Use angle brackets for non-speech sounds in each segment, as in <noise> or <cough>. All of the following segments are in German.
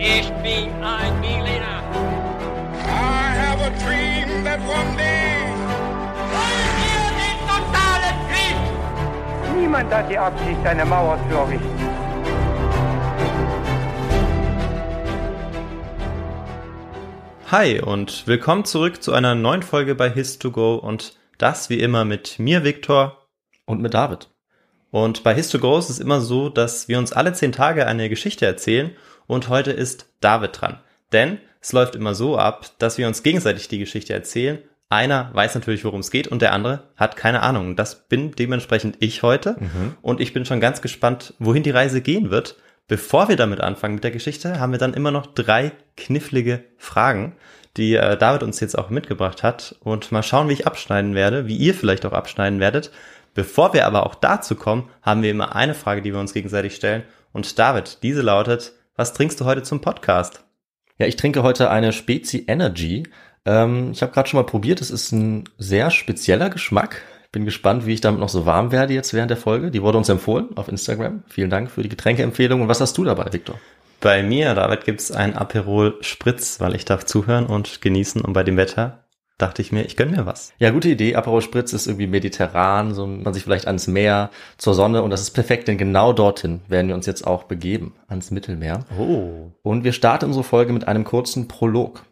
Ich bin ein Berliner. I have a dream that one day. Wollen wir den totalen Krieg? Niemand hat die Absicht, eine Mauer zu errichten. Hi und willkommen zurück zu einer neuen Folge bei His2Go und das wie immer mit mir, Viktor. Und mit David. Und bei His2Go ist es immer so, dass wir uns alle zehn Tage eine Geschichte erzählen und heute ist David dran. Denn es läuft immer so ab, dass wir uns gegenseitig die Geschichte erzählen. Einer weiß natürlich, worum es geht und der andere hat keine Ahnung. Das bin dementsprechend ich heute und ich bin schon ganz gespannt, wohin die Reise gehen wird. Bevor wir damit anfangen mit der Geschichte, haben wir dann immer noch drei knifflige Fragen, die äh, David uns jetzt auch mitgebracht hat. Und mal schauen, wie ich abschneiden werde, wie ihr vielleicht auch abschneiden werdet. Bevor wir aber auch dazu kommen, haben wir immer eine Frage, die wir uns gegenseitig stellen. Und David, diese lautet, was trinkst du heute zum Podcast? Ja, ich trinke heute eine Spezi Energy. Ähm, ich habe gerade schon mal probiert. Es ist ein sehr spezieller Geschmack. Bin gespannt, wie ich damit noch so warm werde jetzt während der Folge. Die wurde uns empfohlen auf Instagram. Vielen Dank für die Getränkeempfehlung. Und was hast du dabei, Viktor? Bei mir, David, gibt's ein Aperol Spritz, weil ich darf zuhören und genießen und bei dem Wetter dachte ich mir, ich gönn mir was. Ja, gute Idee. Aperol Spritz ist irgendwie mediterran, so man sich vielleicht ans Meer, zur Sonne und das ist perfekt, denn genau dorthin werden wir uns jetzt auch begeben, ans Mittelmeer. Oh. Und wir starten unsere Folge mit einem kurzen Prolog.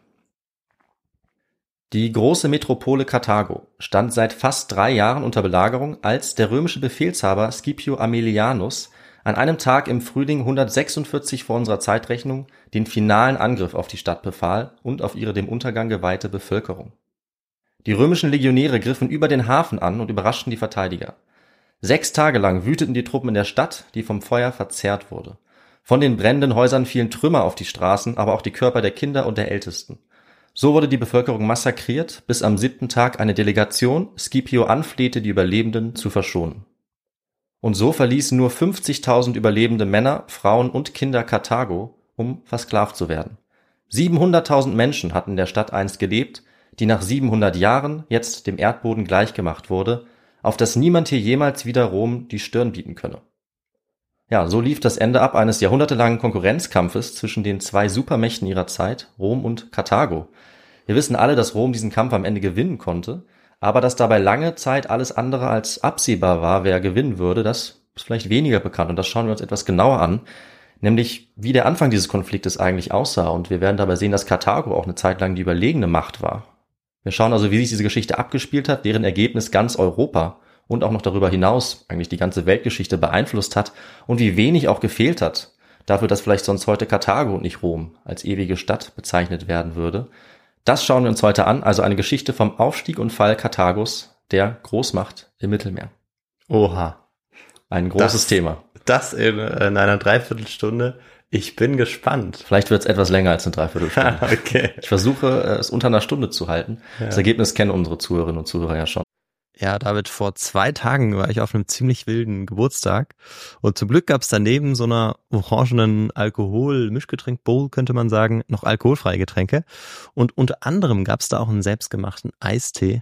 Die große Metropole Karthago stand seit fast drei Jahren unter Belagerung, als der römische Befehlshaber Scipio Aemilianus an einem Tag im Frühling 146 vor unserer Zeitrechnung den finalen Angriff auf die Stadt befahl und auf ihre dem Untergang geweihte Bevölkerung. Die römischen Legionäre griffen über den Hafen an und überraschten die Verteidiger. Sechs Tage lang wüteten die Truppen in der Stadt, die vom Feuer verzehrt wurde. Von den brennenden Häusern fielen Trümmer auf die Straßen, aber auch die Körper der Kinder und der Ältesten. So wurde die Bevölkerung massakriert, bis am siebten Tag eine Delegation Scipio anflehte, die Überlebenden zu verschonen. Und so verließen nur 50.000 überlebende Männer, Frauen und Kinder Karthago, um versklavt zu werden. 700.000 Menschen hatten in der Stadt einst gelebt, die nach 700 Jahren jetzt dem Erdboden gleichgemacht wurde, auf das niemand hier jemals wieder Rom die Stirn bieten könne. Ja, so lief das Ende ab eines jahrhundertelangen Konkurrenzkampfes zwischen den zwei Supermächten ihrer Zeit, Rom und Karthago. Wir wissen alle, dass Rom diesen Kampf am Ende gewinnen konnte, aber dass dabei lange Zeit alles andere als absehbar war, wer gewinnen würde, das ist vielleicht weniger bekannt und das schauen wir uns etwas genauer an, nämlich wie der Anfang dieses Konfliktes eigentlich aussah und wir werden dabei sehen, dass Karthago auch eine Zeit lang die überlegene Macht war. Wir schauen also, wie sich diese Geschichte abgespielt hat, deren Ergebnis ganz Europa und auch noch darüber hinaus eigentlich die ganze Weltgeschichte beeinflusst hat und wie wenig auch gefehlt hat, dafür, dass vielleicht sonst heute Karthago und nicht Rom als ewige Stadt bezeichnet werden würde. Das schauen wir uns heute an, also eine Geschichte vom Aufstieg und Fall Karthagos, der Großmacht im Mittelmeer. Oha. Ein großes Das- Thema. Das in, in einer Dreiviertelstunde. Ich bin gespannt. Vielleicht wird es etwas länger als eine Dreiviertelstunde. <laughs> okay. Ich versuche, äh, es unter einer Stunde zu halten. Das Ergebnis kennen unsere Zuhörerinnen und Zuhörer ja schon. Ja, David, vor zwei Tagen war ich auf einem ziemlich wilden Geburtstag und zum Glück gab es daneben so einer orangenen Alkohol-Mischgetränk-Bowl, könnte man sagen, noch alkoholfreie Getränke. Und unter anderem gab es da auch einen selbstgemachten Eistee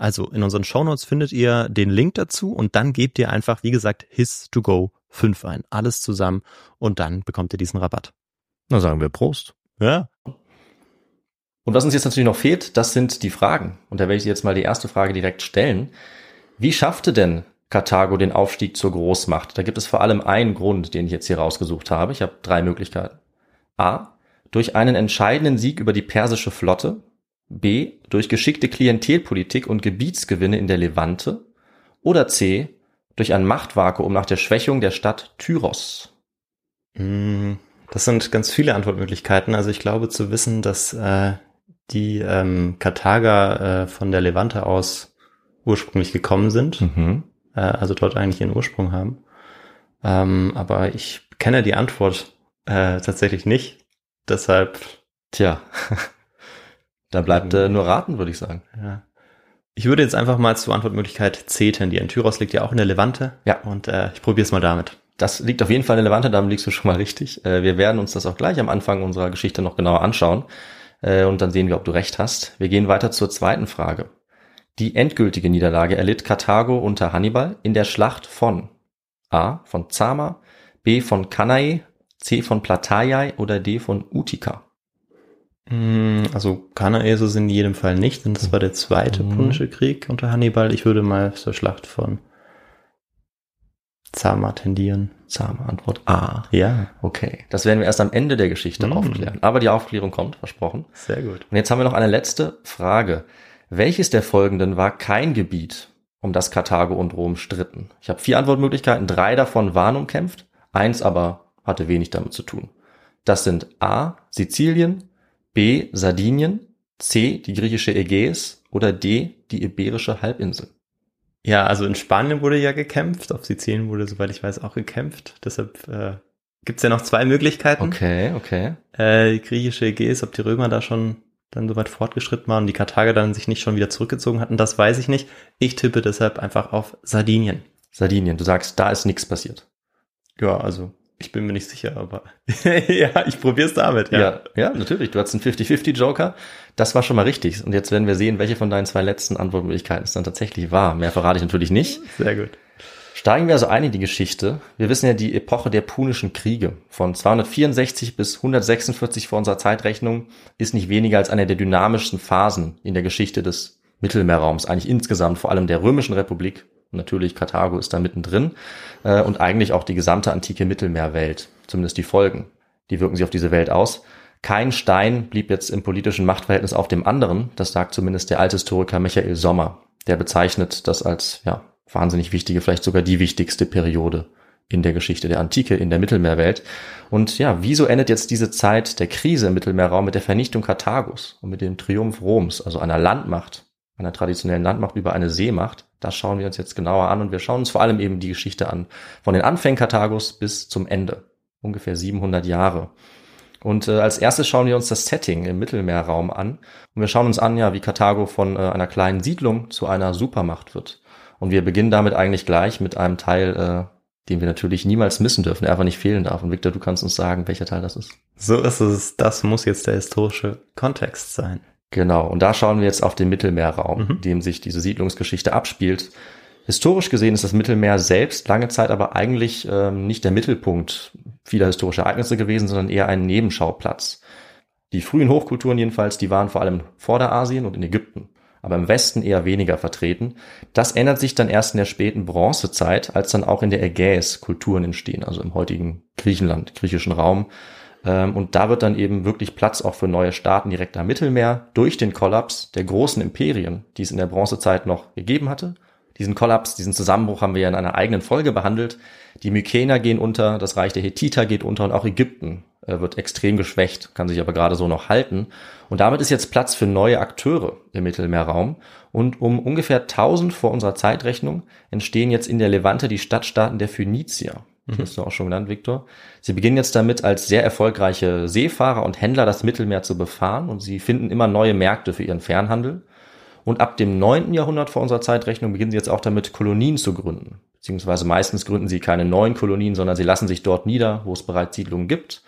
Also in unseren Shownotes findet ihr den Link dazu und dann gebt ihr einfach, wie gesagt, HIS2GO5 fünf ein. Alles zusammen und dann bekommt ihr diesen Rabatt. Na sagen wir Prost. Ja. Und was uns jetzt natürlich noch fehlt, das sind die Fragen. Und da werde ich jetzt mal die erste Frage direkt stellen. Wie schaffte denn Karthago den Aufstieg zur Großmacht? Da gibt es vor allem einen Grund, den ich jetzt hier rausgesucht habe. Ich habe drei Möglichkeiten. A. Durch einen entscheidenden Sieg über die persische Flotte. B. Durch geschickte Klientelpolitik und Gebietsgewinne in der Levante. Oder C durch ein Machtvakuum nach der Schwächung der Stadt Tyros? Mm, das sind ganz viele Antwortmöglichkeiten. Also ich glaube zu wissen, dass äh, die ähm, Karthager äh, von der Levante aus ursprünglich gekommen sind, mhm. äh, also dort eigentlich ihren Ursprung haben. Ähm, aber ich kenne die Antwort äh, tatsächlich nicht. Deshalb. Tja, da bleibt äh, nur raten, würde ich sagen. Ja. Ich würde jetzt einfach mal zur Antwortmöglichkeit C tendieren. Tyros liegt ja auch in der Levante. Ja. Und äh, ich probiere es mal damit. Das liegt auf jeden Fall in der Levante, damit liegst du schon mal richtig. Äh, wir werden uns das auch gleich am Anfang unserer Geschichte noch genauer anschauen. Äh, und dann sehen wir, ob du recht hast. Wir gehen weiter zur zweiten Frage. Die endgültige Niederlage erlitt Karthago unter Hannibal in der Schlacht von A. von Zama, B. von Cannae, C. von Plataiae oder D. von Utica. Mm, also Kanae ist es in jedem Fall nicht, denn das war der zweite mhm. Punische Krieg unter Hannibal. Ich würde mal zur Schlacht von Zama tendieren. Zama, Antwort A. Ja. Okay. Das werden wir erst am Ende der Geschichte mhm. aufklären. Aber die Aufklärung kommt, versprochen. Sehr gut. Und jetzt haben wir noch eine letzte Frage. Welches der folgenden war kein Gebiet, um das Karthago und Rom stritten? Ich habe vier Antwortmöglichkeiten. Drei davon waren umkämpft. Eins aber hatte wenig damit zu tun. Das sind A. Sizilien, B. Sardinien, C. die griechische Ägäis oder D. die iberische Halbinsel? Ja, also in Spanien wurde ja gekämpft, auf Sizilien wurde, soweit ich weiß, auch gekämpft. Deshalb äh, gibt ja noch zwei Möglichkeiten. Okay, okay. Äh, die griechische Ägäis, ob die Römer da schon dann so weit fortgeschritten waren und die Karthager dann sich nicht schon wieder zurückgezogen hatten, das weiß ich nicht. Ich tippe deshalb einfach auf Sardinien. Sardinien, du sagst, da ist nichts passiert. Ja, also ich bin mir nicht sicher, aber <laughs> ja, ich probier's damit. Ja. ja, ja, natürlich. Du hast einen 50-50-Joker. Das war schon mal richtig. Und jetzt werden wir sehen, welche von deinen zwei letzten Antwortmöglichkeiten es dann tatsächlich war. Mehr verrate ich natürlich nicht. Sehr gut. Steigen wir also ein in die Geschichte. Wir wissen ja die Epoche der Punischen Kriege. Von 264 bis 146 vor unserer Zeitrechnung ist nicht weniger als eine der dynamischsten Phasen in der Geschichte des Mittelmeerraums, eigentlich insgesamt, vor allem der Römischen Republik Natürlich Karthago ist da mittendrin äh, und eigentlich auch die gesamte antike Mittelmeerwelt, zumindest die Folgen, die wirken sich auf diese Welt aus. Kein Stein blieb jetzt im politischen Machtverhältnis auf dem anderen, das sagt zumindest der alte Historiker Michael Sommer. Der bezeichnet das als ja, wahnsinnig wichtige, vielleicht sogar die wichtigste Periode in der Geschichte der Antike, in der Mittelmeerwelt. Und ja, wieso endet jetzt diese Zeit der Krise im Mittelmeerraum mit der Vernichtung Karthagos und mit dem Triumph Roms, also einer Landmacht, einer traditionellen Landmacht über eine Seemacht. Das schauen wir uns jetzt genauer an und wir schauen uns vor allem eben die Geschichte an, von den Anfängen Karthagos bis zum Ende, ungefähr 700 Jahre. Und äh, als erstes schauen wir uns das Setting im Mittelmeerraum an. Und wir schauen uns an, ja, wie Karthago von äh, einer kleinen Siedlung zu einer Supermacht wird. Und wir beginnen damit eigentlich gleich mit einem Teil, äh, den wir natürlich niemals missen dürfen, der einfach nicht fehlen darf. Und Victor, du kannst uns sagen, welcher Teil das ist. So ist es. Das muss jetzt der historische Kontext sein. Genau. Und da schauen wir jetzt auf den Mittelmeerraum, mhm. dem sich diese Siedlungsgeschichte abspielt. Historisch gesehen ist das Mittelmeer selbst lange Zeit aber eigentlich ähm, nicht der Mittelpunkt vieler historischer Ereignisse gewesen, sondern eher ein Nebenschauplatz. Die frühen Hochkulturen jedenfalls, die waren vor allem in Vorderasien und in Ägypten, aber im Westen eher weniger vertreten. Das ändert sich dann erst in der späten Bronzezeit, als dann auch in der Ägäis Kulturen entstehen, also im heutigen Griechenland, griechischen Raum. Ähm, und da wird dann eben wirklich Platz auch für neue Staaten direkt am Mittelmeer durch den Kollaps der großen Imperien, die es in der Bronzezeit noch gegeben hatte diesen Kollaps, diesen Zusammenbruch haben wir ja in einer eigenen Folge behandelt. Die Mykener gehen unter, das Reich der Hethiter geht unter und auch Ägypten äh, wird extrem geschwächt, kann sich aber gerade so noch halten. Und damit ist jetzt Platz für neue Akteure im Mittelmeerraum. Und um ungefähr 1000 vor unserer Zeitrechnung entstehen jetzt in der Levante die Stadtstaaten der Phönizier. Mhm. hast du auch schon genannt, Viktor. Sie beginnen jetzt damit, als sehr erfolgreiche Seefahrer und Händler das Mittelmeer zu befahren und sie finden immer neue Märkte für ihren Fernhandel. Und ab dem neunten Jahrhundert vor unserer Zeitrechnung beginnen sie jetzt auch damit, Kolonien zu gründen. Beziehungsweise meistens gründen sie keine neuen Kolonien, sondern sie lassen sich dort nieder, wo es bereits Siedlungen gibt.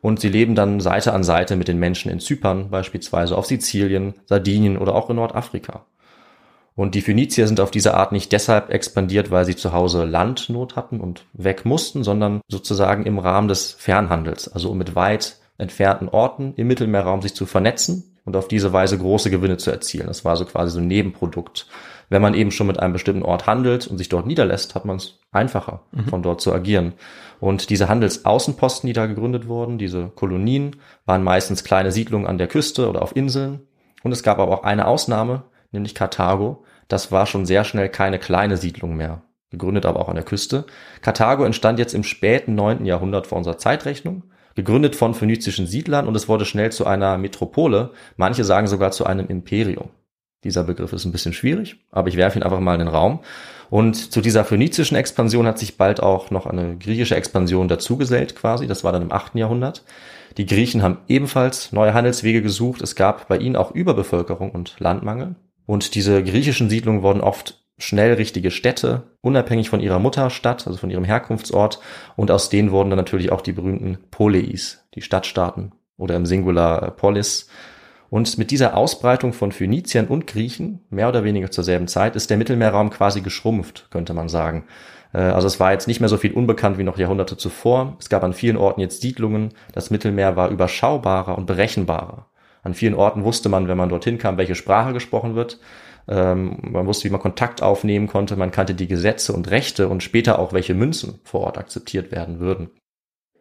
Und sie leben dann Seite an Seite mit den Menschen in Zypern, beispielsweise auf Sizilien, Sardinien oder auch in Nordafrika. Und die Phönizier sind auf diese Art nicht deshalb expandiert, weil sie zu Hause Landnot hatten und weg mussten, sondern sozusagen im Rahmen des Fernhandels, also um mit weit entfernten Orten im Mittelmeerraum sich zu vernetzen und auf diese Weise große Gewinne zu erzielen. Das war so quasi so ein Nebenprodukt. Wenn man eben schon mit einem bestimmten Ort handelt und sich dort niederlässt, hat man es einfacher, mhm. von dort zu agieren. Und diese Handelsaußenposten, die da gegründet wurden, diese Kolonien, waren meistens kleine Siedlungen an der Küste oder auf Inseln. Und es gab aber auch eine Ausnahme, nämlich Karthago. Das war schon sehr schnell keine kleine Siedlung mehr, gegründet aber auch an der Küste. Karthago entstand jetzt im späten neunten Jahrhundert vor unserer Zeitrechnung gegründet von phönizischen Siedlern und es wurde schnell zu einer Metropole, manche sagen sogar zu einem Imperium. Dieser Begriff ist ein bisschen schwierig, aber ich werfe ihn einfach mal in den Raum. Und zu dieser phönizischen Expansion hat sich bald auch noch eine griechische Expansion dazugesellt quasi. Das war dann im 8. Jahrhundert. Die Griechen haben ebenfalls neue Handelswege gesucht. Es gab bei ihnen auch Überbevölkerung und Landmangel. Und diese griechischen Siedlungen wurden oft schnell richtige Städte, unabhängig von ihrer Mutterstadt, also von ihrem Herkunftsort. Und aus denen wurden dann natürlich auch die berühmten Poleis, die Stadtstaaten oder im Singular Polis. Und mit dieser Ausbreitung von Phöniziern und Griechen, mehr oder weniger zur selben Zeit, ist der Mittelmeerraum quasi geschrumpft, könnte man sagen. Äh, also es war jetzt nicht mehr so viel unbekannt wie noch Jahrhunderte zuvor. Es gab an vielen Orten jetzt Siedlungen. Das Mittelmeer war überschaubarer und berechenbarer. An vielen Orten wusste man, wenn man dorthin kam, welche Sprache gesprochen wird. Ähm, man wusste, wie man Kontakt aufnehmen konnte, man kannte die Gesetze und Rechte und später auch, welche Münzen vor Ort akzeptiert werden würden.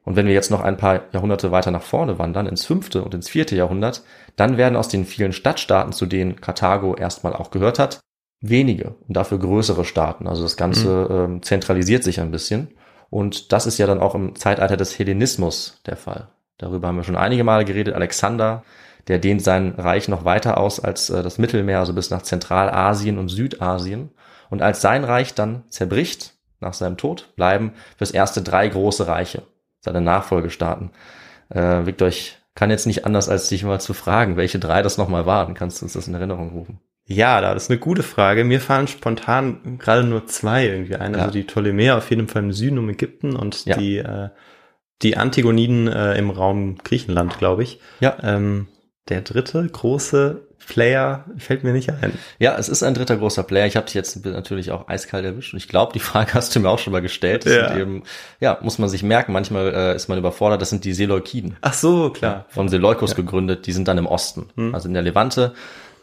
Und wenn wir jetzt noch ein paar Jahrhunderte weiter nach vorne wandern, ins fünfte und ins vierte Jahrhundert, dann werden aus den vielen Stadtstaaten, zu denen Karthago erstmal auch gehört hat, wenige und dafür größere Staaten. Also das Ganze mhm. ähm, zentralisiert sich ein bisschen. Und das ist ja dann auch im Zeitalter des Hellenismus der Fall. Darüber haben wir schon einige Male geredet. Alexander der dehnt sein Reich noch weiter aus als äh, das Mittelmeer, also bis nach Zentralasien und Südasien. Und als sein Reich dann zerbricht, nach seinem Tod, bleiben fürs erste drei große Reiche, seine Nachfolgestaaten. Äh, Victor, ich kann jetzt nicht anders, als dich mal zu fragen, welche drei das nochmal waren. Kannst du uns das in Erinnerung rufen? Ja, das ist eine gute Frage. Mir fallen spontan gerade nur zwei irgendwie ein. Also ja. die Ptolemäer auf jeden Fall im Süden um Ägypten und ja. die, äh, die Antigoniden äh, im Raum Griechenland, glaube ich. Ja. Ähm, der dritte große Player fällt mir nicht ein. Ja, es ist ein dritter großer Player. Ich habe dich jetzt natürlich auch eiskalt erwischt. Und ich glaube, die <laughs> Frage hast du mir auch schon mal gestellt. Das ja. Eben, ja, muss man sich merken. Manchmal äh, ist man überfordert. Das sind die Seleukiden. Ach so, klar. Von Seleukos ja. gegründet. Die sind dann im Osten, hm. also in der Levante.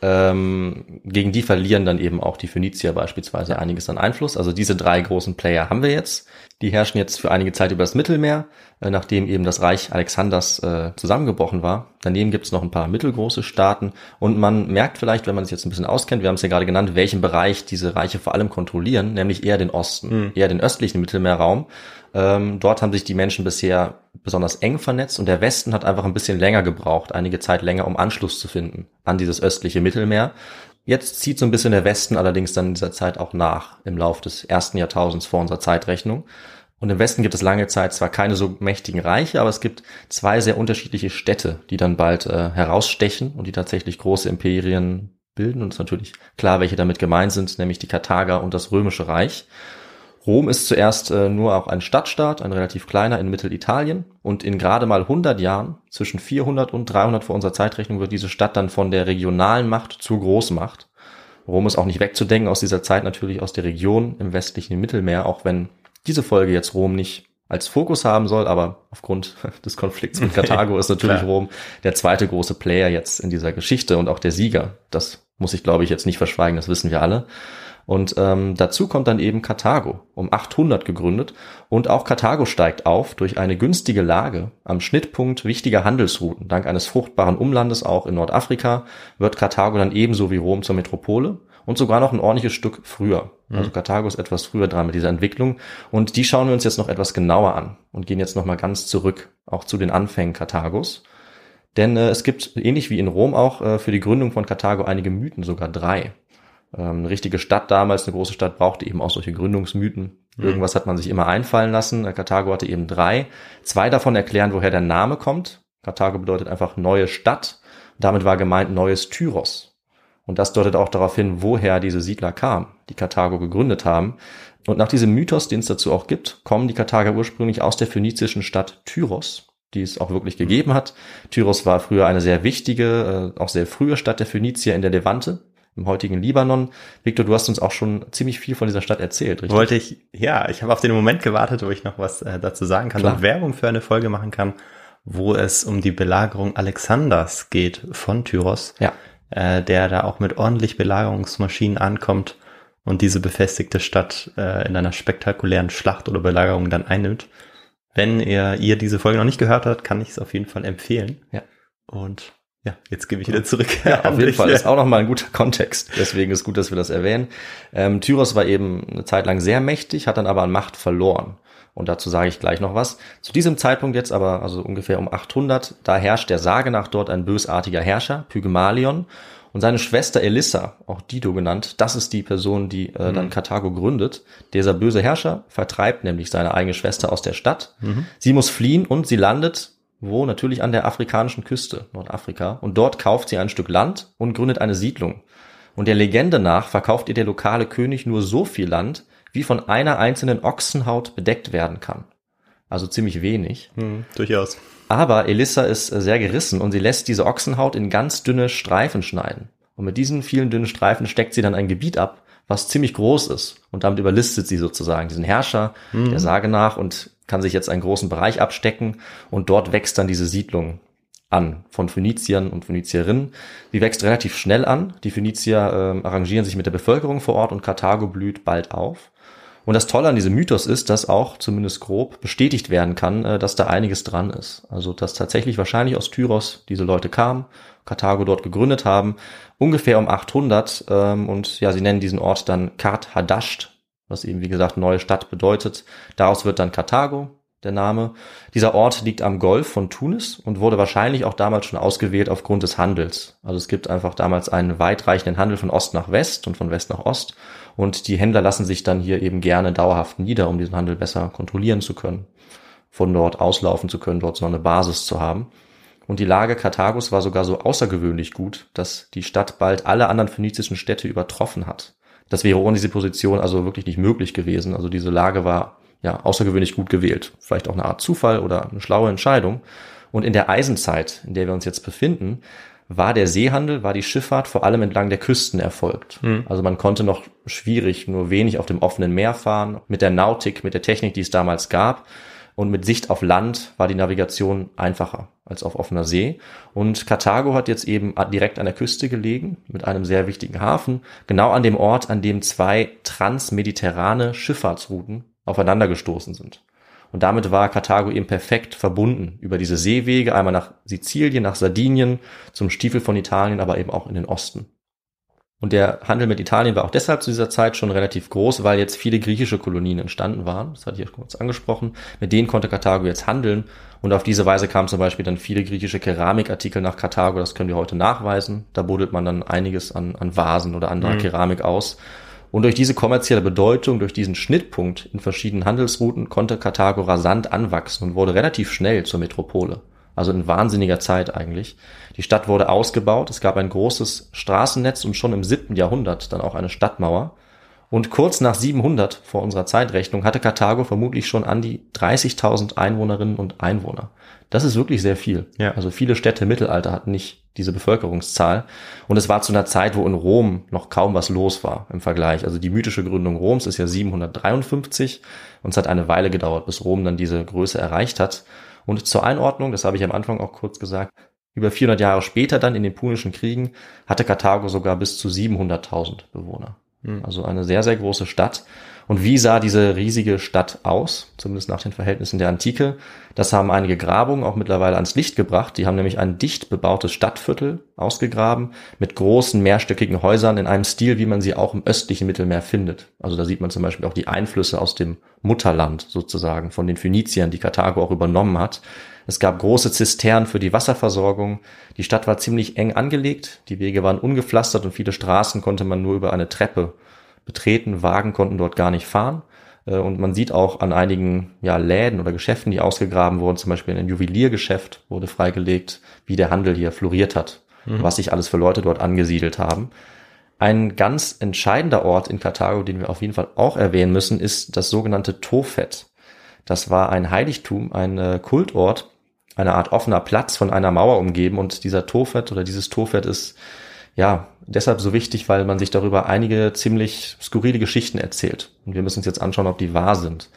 Ähm, gegen die verlieren dann eben auch die Phönizier beispielsweise einiges an Einfluss. Also diese drei großen Player haben wir jetzt. Die herrschen jetzt für einige Zeit über das Mittelmeer, äh, nachdem eben das Reich Alexanders äh, zusammengebrochen war. Daneben gibt es noch ein paar mittelgroße Staaten und man merkt vielleicht, wenn man sich jetzt ein bisschen auskennt, wir haben es ja gerade genannt, welchen Bereich diese Reiche vor allem kontrollieren, nämlich eher den Osten, mhm. eher den östlichen Mittelmeerraum. Ähm, dort haben sich die Menschen bisher besonders eng vernetzt und der Westen hat einfach ein bisschen länger gebraucht, einige Zeit länger, um Anschluss zu finden an dieses östliche Mittelmeer. jetzt zieht so ein bisschen der Westen allerdings dann in dieser Zeit auch nach, im Lauf des ersten Jahrtausends vor unserer Zeitrechnung. Und im Westen gibt es lange Zeit zwar keine so mächtigen Reiche, aber es gibt zwei sehr unterschiedliche Städte, die dann bald äh, herausstechen und die tatsächlich große Imperien bilden. Und es ist natürlich klar, welche damit gemeint sind, nämlich die Karthager und das Römische Reich. Rom ist zuerst äh, nur auch ein Stadtstaat, ein relativ kleiner in Mittelitalien. Und in gerade mal 100 Jahren, zwischen 400 und 300 vor unserer Zeitrechnung, wird diese Stadt dann von der regionalen Macht zur Großmacht. Rom ist auch nicht wegzudenken aus dieser Zeit natürlich aus der Region im westlichen Mittelmeer, auch wenn diese Folge jetzt Rom nicht als Fokus haben soll, aber aufgrund <laughs> des Konflikts mit Karthago ist natürlich Rom der zweite große Player jetzt in dieser Geschichte und auch der Sieger. Das muss ich, glaube ich, jetzt nicht verschweigen, das wissen wir alle. Und ähm, dazu kommt dann eben Karthago, um 800 gegründet. Und auch Karthago steigt auf durch eine günstige Lage am Schnittpunkt wichtiger Handelsrouten. Dank eines fruchtbaren Umlandes auch in Nordafrika wird Karthago dann ebenso wie Rom zur Metropole und sogar noch ein ordentliches Stück früher. Mhm. Also Karthago ist etwas früher dran mit dieser Entwicklung und die schauen wir uns jetzt noch etwas genauer an und gehen jetzt noch mal ganz zurück, auch zu den Anfängen Karthagos. Denn äh, es gibt, ähnlich wie in Rom auch, äh, für die Gründung von Karthago einige Mythen, sogar drei. Ähm, eine richtige Stadt damals, eine große Stadt, brauchte eben auch solche Gründungsmythen. Mhm. Irgendwas hat man sich immer einfallen lassen. Äh, Karthago hatte eben drei. Zwei davon erklären, woher der Name kommt. Karthago bedeutet einfach neue Stadt. Damit war gemeint neues Tyros. Und das deutet auch darauf hin, woher diese Siedler kamen, die Karthago gegründet haben. Und nach diesem Mythos, den es dazu auch gibt, kommen die Karthager ursprünglich aus der phönizischen Stadt Tyros, die es auch wirklich gegeben hat. Tyros war früher eine sehr wichtige, äh, auch sehr frühe Stadt der Phönizier in der Levante, im heutigen Libanon. Victor, du hast uns auch schon ziemlich viel von dieser Stadt erzählt, richtig? Wollte ich, ja, ich habe auf den Moment gewartet, wo ich noch was äh, dazu sagen kann Klar. und Werbung für eine Folge machen kann, wo es um die Belagerung Alexanders geht von Tyros. Ja äh, der da auch mit ordentlich Belagerungsmaschinen ankommt und diese befestigte Stadt äh, in einer spektakulären Schlacht oder Belagerung dann einnimmt. Wenn ihr, ihr diese Folge noch nicht gehört habt, kann ich es auf jeden Fall empfehlen. Ja. Und ja, jetzt gebe ich wieder zurück. Ja, <laughs> auf jeden Fall. Das ist auch nochmal ein guter Kontext. Deswegen ist gut, dass wir das erwähnen. Ähm, Tyros war eben eine Zeit lang sehr mächtig, hat dann aber an Macht verloren. Und dazu sage ich gleich noch was. Zu diesem Zeitpunkt jetzt aber, also ungefähr um 800, da herrscht der Sage nach dort ein bösartiger Herrscher, Pygmalion. Und seine Schwester Elissa, auch Dido genannt, das ist die Person, die äh, mhm. dann Karthago gründet. Dieser böse Herrscher vertreibt nämlich seine eigene Schwester aus der Stadt. Mhm. Sie muss fliehen und sie landet wo? Natürlich an der afrikanischen Küste, Nordafrika. Und dort kauft sie ein Stück Land und gründet eine Siedlung. Und der Legende nach verkauft ihr der lokale König nur so viel Land, wie von einer einzelnen Ochsenhaut bedeckt werden kann. Also ziemlich wenig. Hm, durchaus. Aber Elissa ist sehr gerissen und sie lässt diese Ochsenhaut in ganz dünne Streifen schneiden. Und mit diesen vielen dünnen Streifen steckt sie dann ein Gebiet ab, was ziemlich groß ist. Und damit überlistet sie sozusagen diesen Herrscher hm. der Sage nach und kann sich jetzt einen großen Bereich abstecken. Und dort wächst dann diese Siedlung an von Phöniziern und Phönizierinnen. Die wächst relativ schnell an. Die Phönizier äh, arrangieren sich mit der Bevölkerung vor Ort und Karthago blüht bald auf. Und das Tolle an diesem Mythos ist, dass auch zumindest grob bestätigt werden kann, äh, dass da einiges dran ist. Also dass tatsächlich wahrscheinlich aus Tyros diese Leute kamen, Karthago dort gegründet haben, ungefähr um 800 ähm, und ja, sie nennen diesen Ort dann Kart Hadasht, was eben wie gesagt neue Stadt bedeutet. Daraus wird dann Karthago, der Name. Dieser Ort liegt am Golf von Tunis und wurde wahrscheinlich auch damals schon ausgewählt aufgrund des Handels. Also es gibt einfach damals einen weitreichenden Handel von Ost nach West und von West nach Ost. Und die Händler lassen sich dann hier eben gerne dauerhaft nieder, um diesen Handel besser kontrollieren zu können, von dort auslaufen zu können, dort so eine Basis zu haben. Und die Lage Karthagos war sogar so außergewöhnlich gut, dass die Stadt bald alle anderen phönizischen Städte übertroffen hat. Das wäre ohne diese Position also wirklich nicht möglich gewesen. Also diese Lage war ja, außergewöhnlich gut gewählt. Vielleicht auch eine Art Zufall oder eine schlaue Entscheidung. Und in der Eisenzeit, in der wir uns jetzt befinden, war der Seehandel, war die Schifffahrt vor allem entlang der Küsten erfolgt. Mhm. Also man konnte noch schwierig nur wenig auf dem offenen Meer fahren. Mit der Nautik, mit der Technik, die es damals gab. Und mit Sicht auf Land war die Navigation einfacher als auf offener See. Und Karthago hat jetzt eben direkt an der Küste gelegen, mit einem sehr wichtigen Hafen, genau an dem Ort, an dem zwei transmediterrane Schifffahrtsrouten aufeinander gestoßen sind. Und damit war Karthago eben perfekt verbunden über diese Seewege, einmal nach Sizilien, nach Sardinien, zum Stiefel von Italien, aber eben auch in den Osten. Und der Handel mit Italien war auch deshalb zu dieser Zeit schon relativ groß, weil jetzt viele griechische Kolonien entstanden waren. Das hatte ich ja kurz angesprochen. Mit denen konnte Karthago jetzt handeln. Und auf diese Weise kamen zum Beispiel dann viele griechische Keramikartikel nach Karthago. Das können wir heute nachweisen. Da buddelt man dann einiges an, an Vasen oder anderer mhm. Keramik aus. Und durch diese kommerzielle Bedeutung, durch diesen Schnittpunkt in verschiedenen Handelsrouten konnte Karthago rasant anwachsen und wurde relativ schnell zur Metropole. Also in wahnsinniger Zeit eigentlich. Die Stadt wurde ausgebaut, es gab ein großes Straßennetz und schon im siebten Jahrhundert dann auch eine Stadtmauer. Und kurz nach 700 vor unserer Zeitrechnung hatte Karthago vermutlich schon an die 30.000 Einwohnerinnen und Einwohner. Das ist wirklich sehr viel. Ja. Also viele Städte im Mittelalter hatten nicht diese Bevölkerungszahl. Und es war zu einer Zeit, wo in Rom noch kaum was los war im Vergleich. Also die mythische Gründung Roms ist ja 753 und es hat eine Weile gedauert, bis Rom dann diese Größe erreicht hat. Und zur Einordnung, das habe ich am Anfang auch kurz gesagt, über 400 Jahre später dann in den Punischen Kriegen hatte Karthago sogar bis zu 700.000 Bewohner. Hm. Also eine sehr, sehr große Stadt. Und wie sah diese riesige Stadt aus, zumindest nach den Verhältnissen der Antike? Das haben einige Grabungen auch mittlerweile ans Licht gebracht. Die haben nämlich ein dicht bebautes Stadtviertel ausgegraben mit großen mehrstöckigen Häusern in einem Stil, wie man sie auch im östlichen Mittelmeer findet. Also da sieht man zum Beispiel auch die Einflüsse aus dem Mutterland sozusagen von den Phöniziern, die Karthago auch übernommen hat. Es gab große Zisternen für die Wasserversorgung. Die Stadt war ziemlich eng angelegt. Die Wege waren ungepflastert und viele Straßen konnte man nur über eine Treppe betreten. Wagen konnten dort gar nicht fahren. Äh, und man sieht auch an einigen ja, Läden oder Geschäften, die ausgegraben wurden, zum Beispiel ein Juweliergeschäft wurde freigelegt, wie der Handel hier floriert hat, mhm. was sich alles für Leute dort angesiedelt haben. Ein ganz entscheidender Ort in Karthago, den wir auf jeden Fall auch erwähnen müssen, ist das sogenannte Tophet. Das war ein Heiligtum, ein äh, Kultort, eine Art offener Platz von einer Mauer umgeben und dieser Tophet oder dieses Tophet ist ja, deshalb so wichtig, weil man sich darüber einige ziemlich skurrile Geschichten erzählt. Und wir müssen uns jetzt anschauen, ob die wahr sind.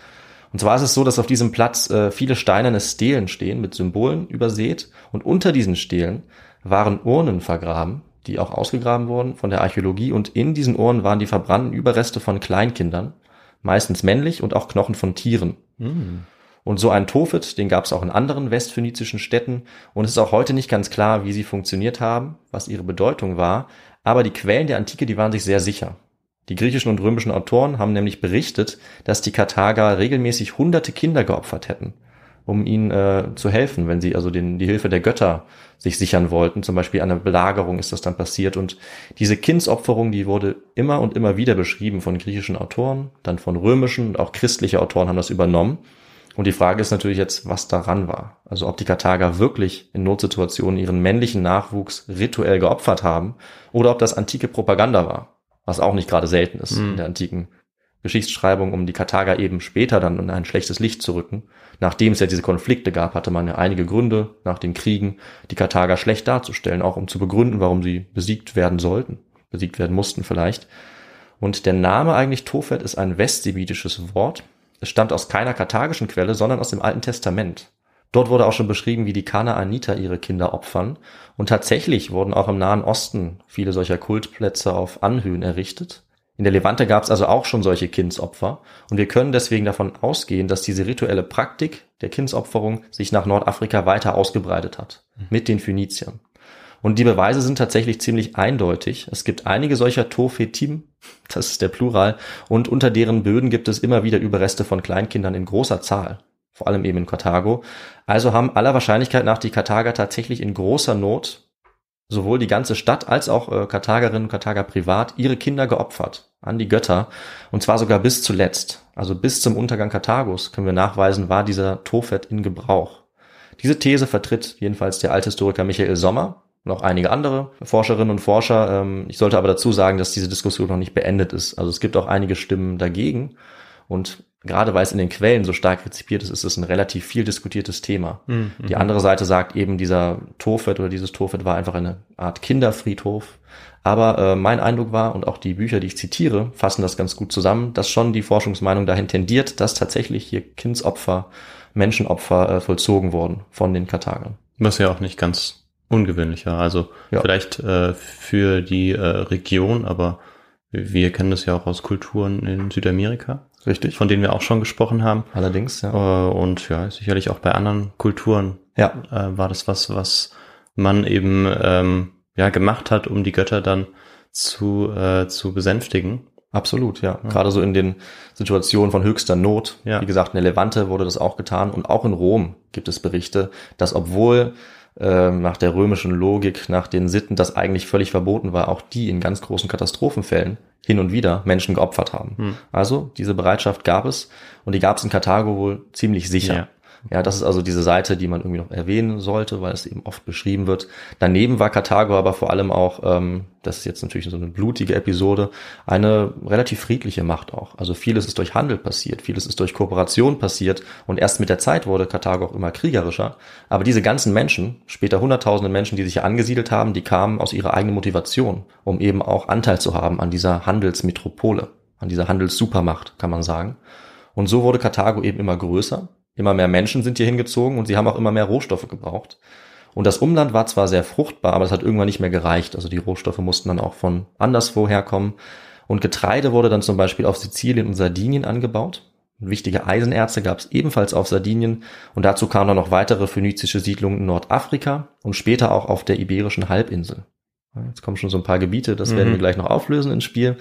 Und zwar ist es so, dass auf diesem Platz äh, viele steinerne Stelen stehen, mit Symbolen übersät. Und unter diesen Stelen waren Urnen vergraben, die auch ausgegraben wurden von der Archäologie. Und in diesen Urnen waren die verbrannten Überreste von Kleinkindern, meistens männlich und auch Knochen von Tieren. Mm. Und so ein Tophet, den gab es auch in anderen westphönizischen Städten und es ist auch heute nicht ganz klar, wie sie funktioniert haben, was ihre Bedeutung war, aber die Quellen der Antike, die waren sich sehr sicher. Die griechischen und römischen Autoren haben nämlich berichtet, dass die Karthager regelmäßig hunderte Kinder geopfert hätten, um ihnen äh, zu helfen, wenn sie also den, die Hilfe der Götter sich sichern wollten. Zum Beispiel an der Belagerung ist das dann passiert. Und diese Kindsopferung, die wurde immer und immer wieder beschrieben von griechischen Autoren, dann von römischen und auch christliche Autoren haben das übernommen. Und die Frage ist natürlich jetzt, was daran war. Also ob die Karthager wirklich in Notsituationen ihren männlichen Nachwuchs rituell geopfert haben oder ob das antike Propaganda war, was auch nicht gerade selten ist mhm. in der antiken Geschichtsschreibung, um die Karthager eben später dann in ein schlechtes Licht zu rücken. Nachdem es ja diese Konflikte gab, hatte man ja einige Gründe nach den Kriegen, die Karthager schlecht darzustellen, auch um zu begründen, warum sie besiegt werden sollten, besiegt werden mussten vielleicht. Und der Name eigentlich Tophet ist ein westsemitisches Wort, es stammt aus keiner karthagischen Quelle, sondern aus dem Alten Testament. Dort wurde auch schon beschrieben, wie die Kanaaniter ihre Kinder opfern. Und tatsächlich wurden auch im Nahen Osten viele solcher Kultplätze auf Anhöhen errichtet. In der Levante gab es also auch schon solche Kindsopfer. Und wir können deswegen davon ausgehen, dass diese rituelle Praktik der Kindsopferung sich nach Nordafrika weiter ausgebreitet hat. Mit den Phöniziern. Und die Beweise sind tatsächlich ziemlich eindeutig. Es gibt einige solcher Tophetim, das ist der Plural, und unter deren Böden gibt es immer wieder Überreste von Kleinkindern in großer Zahl. Vor allem eben in Karthago. Also haben aller Wahrscheinlichkeit nach die Karthager tatsächlich in großer Not sowohl die ganze Stadt als auch äh, Karthagerinnen und Karthager privat ihre Kinder geopfert an die Götter und zwar sogar bis zuletzt, also bis zum Untergang Karthagos können wir nachweisen, war dieser Tophet in Gebrauch. Diese These vertritt jedenfalls der Althistoriker Michael Sommer, und auch einige andere Forscherinnen und Forscher. Ähm, ich sollte aber dazu sagen, dass diese Diskussion noch nicht beendet ist. Also es gibt auch einige Stimmen dagegen. Und gerade weil es in den Quellen so stark rezipiert ist, ist es ein relativ viel diskutiertes Thema. Mhm. Die andere Seite sagt eben, dieser Tophet oder dieses Tophet war einfach eine Art Kinderfriedhof. Aber äh, mein Eindruck war, und auch die Bücher, die ich zitiere, fassen das ganz gut zusammen, dass schon die Forschungsmeinung dahin tendiert, dass tatsächlich hier Kindsopfer, Menschenopfer äh, vollzogen wurden von den Karthagern. Was ja auch nicht ganz ungewöhnlicher. Also ja. vielleicht äh, für die äh, Region, aber wir kennen das ja auch aus Kulturen in Südamerika. Richtig. Von denen wir auch schon gesprochen haben. Allerdings, ja. Äh, und ja, sicherlich auch bei anderen Kulturen ja. äh, war das was, was man eben ähm, ja gemacht hat, um die Götter dann zu, äh, zu besänftigen. Absolut, ja. ja. Gerade so in den Situationen von höchster Not. Ja. Wie gesagt, in der Levante wurde das auch getan und auch in Rom gibt es Berichte, dass obwohl äh, nach der römischen Logik, nach den Sitten, das eigentlich völlig verboten war, auch die in ganz großen Katastrophenfällen hin und wieder Menschen geopfert haben. Hm. Also diese Bereitschaft gab es und die gab es in Karthago wohl ziemlich sicher. Ja. Ja, das ist also diese Seite, die man irgendwie noch erwähnen sollte, weil es eben oft beschrieben wird. Daneben war Karthago aber vor allem auch, ähm, das ist jetzt natürlich so eine blutige Episode, eine relativ friedliche Macht auch. Also vieles ist durch Handel passiert, vieles ist durch Kooperation passiert und erst mit der Zeit wurde Karthago auch immer kriegerischer. Aber diese ganzen Menschen, später hunderttausende Menschen, die sich hier angesiedelt haben, die kamen aus ihrer eigenen Motivation, um eben auch Anteil zu haben an dieser Handelsmetropole, an dieser Handelssupermacht, kann man sagen. Und so wurde Karthago eben immer größer Immer mehr Menschen sind hier hingezogen und sie haben auch immer mehr Rohstoffe gebraucht. Und das Umland war zwar sehr fruchtbar, aber es hat irgendwann nicht mehr gereicht. Also die Rohstoffe mussten dann auch von anderswo herkommen. Und Getreide wurde dann zum Beispiel auf Sizilien und Sardinien angebaut. Wichtige Eisenerze gab es ebenfalls auf Sardinien und dazu kamen dann noch weitere phönizische Siedlungen in Nordafrika und später auch auf der iberischen Halbinsel. Jetzt kommen schon so ein paar Gebiete, das mhm. werden wir gleich noch auflösen ins Spiel.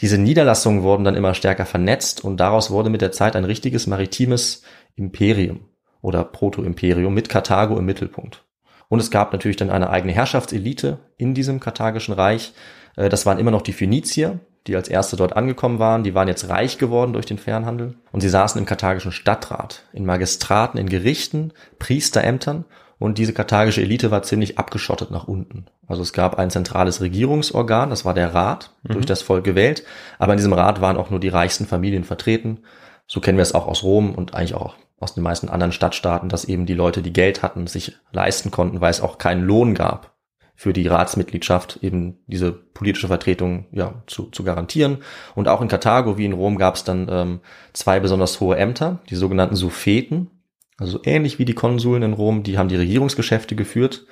Diese Niederlassungen wurden dann immer stärker vernetzt und daraus wurde mit der Zeit ein richtiges maritimes Imperium oder Proto-Imperium mit Karthago im Mittelpunkt. Und es gab natürlich dann eine eigene Herrschaftselite in diesem karthagischen Reich. Äh, das waren immer noch die Phönizier, die als erste dort angekommen waren. Die waren jetzt reich geworden durch den Fernhandel. Und sie saßen im karthagischen Stadtrat, in Magistraten, in Gerichten, Priesterämtern. Und diese karthagische Elite war ziemlich abgeschottet nach unten. Also es gab ein zentrales Regierungsorgan, das war der Rat, mhm. durch das Volk gewählt. Aber in diesem Rat waren auch nur die reichsten Familien vertreten. So kennen wir es auch aus Rom und eigentlich auch aus den meisten anderen Stadtstaaten, dass eben die Leute, die Geld hatten, sich leisten konnten, weil es auch keinen Lohn gab für die Ratsmitgliedschaft, eben diese politische Vertretung ja, zu, zu garantieren. Und auch in Karthago wie in Rom gab es dann ähm, zwei besonders hohe Ämter, die sogenannten Suffeten, also ähnlich wie die Konsuln in Rom, die haben die Regierungsgeschäfte geführt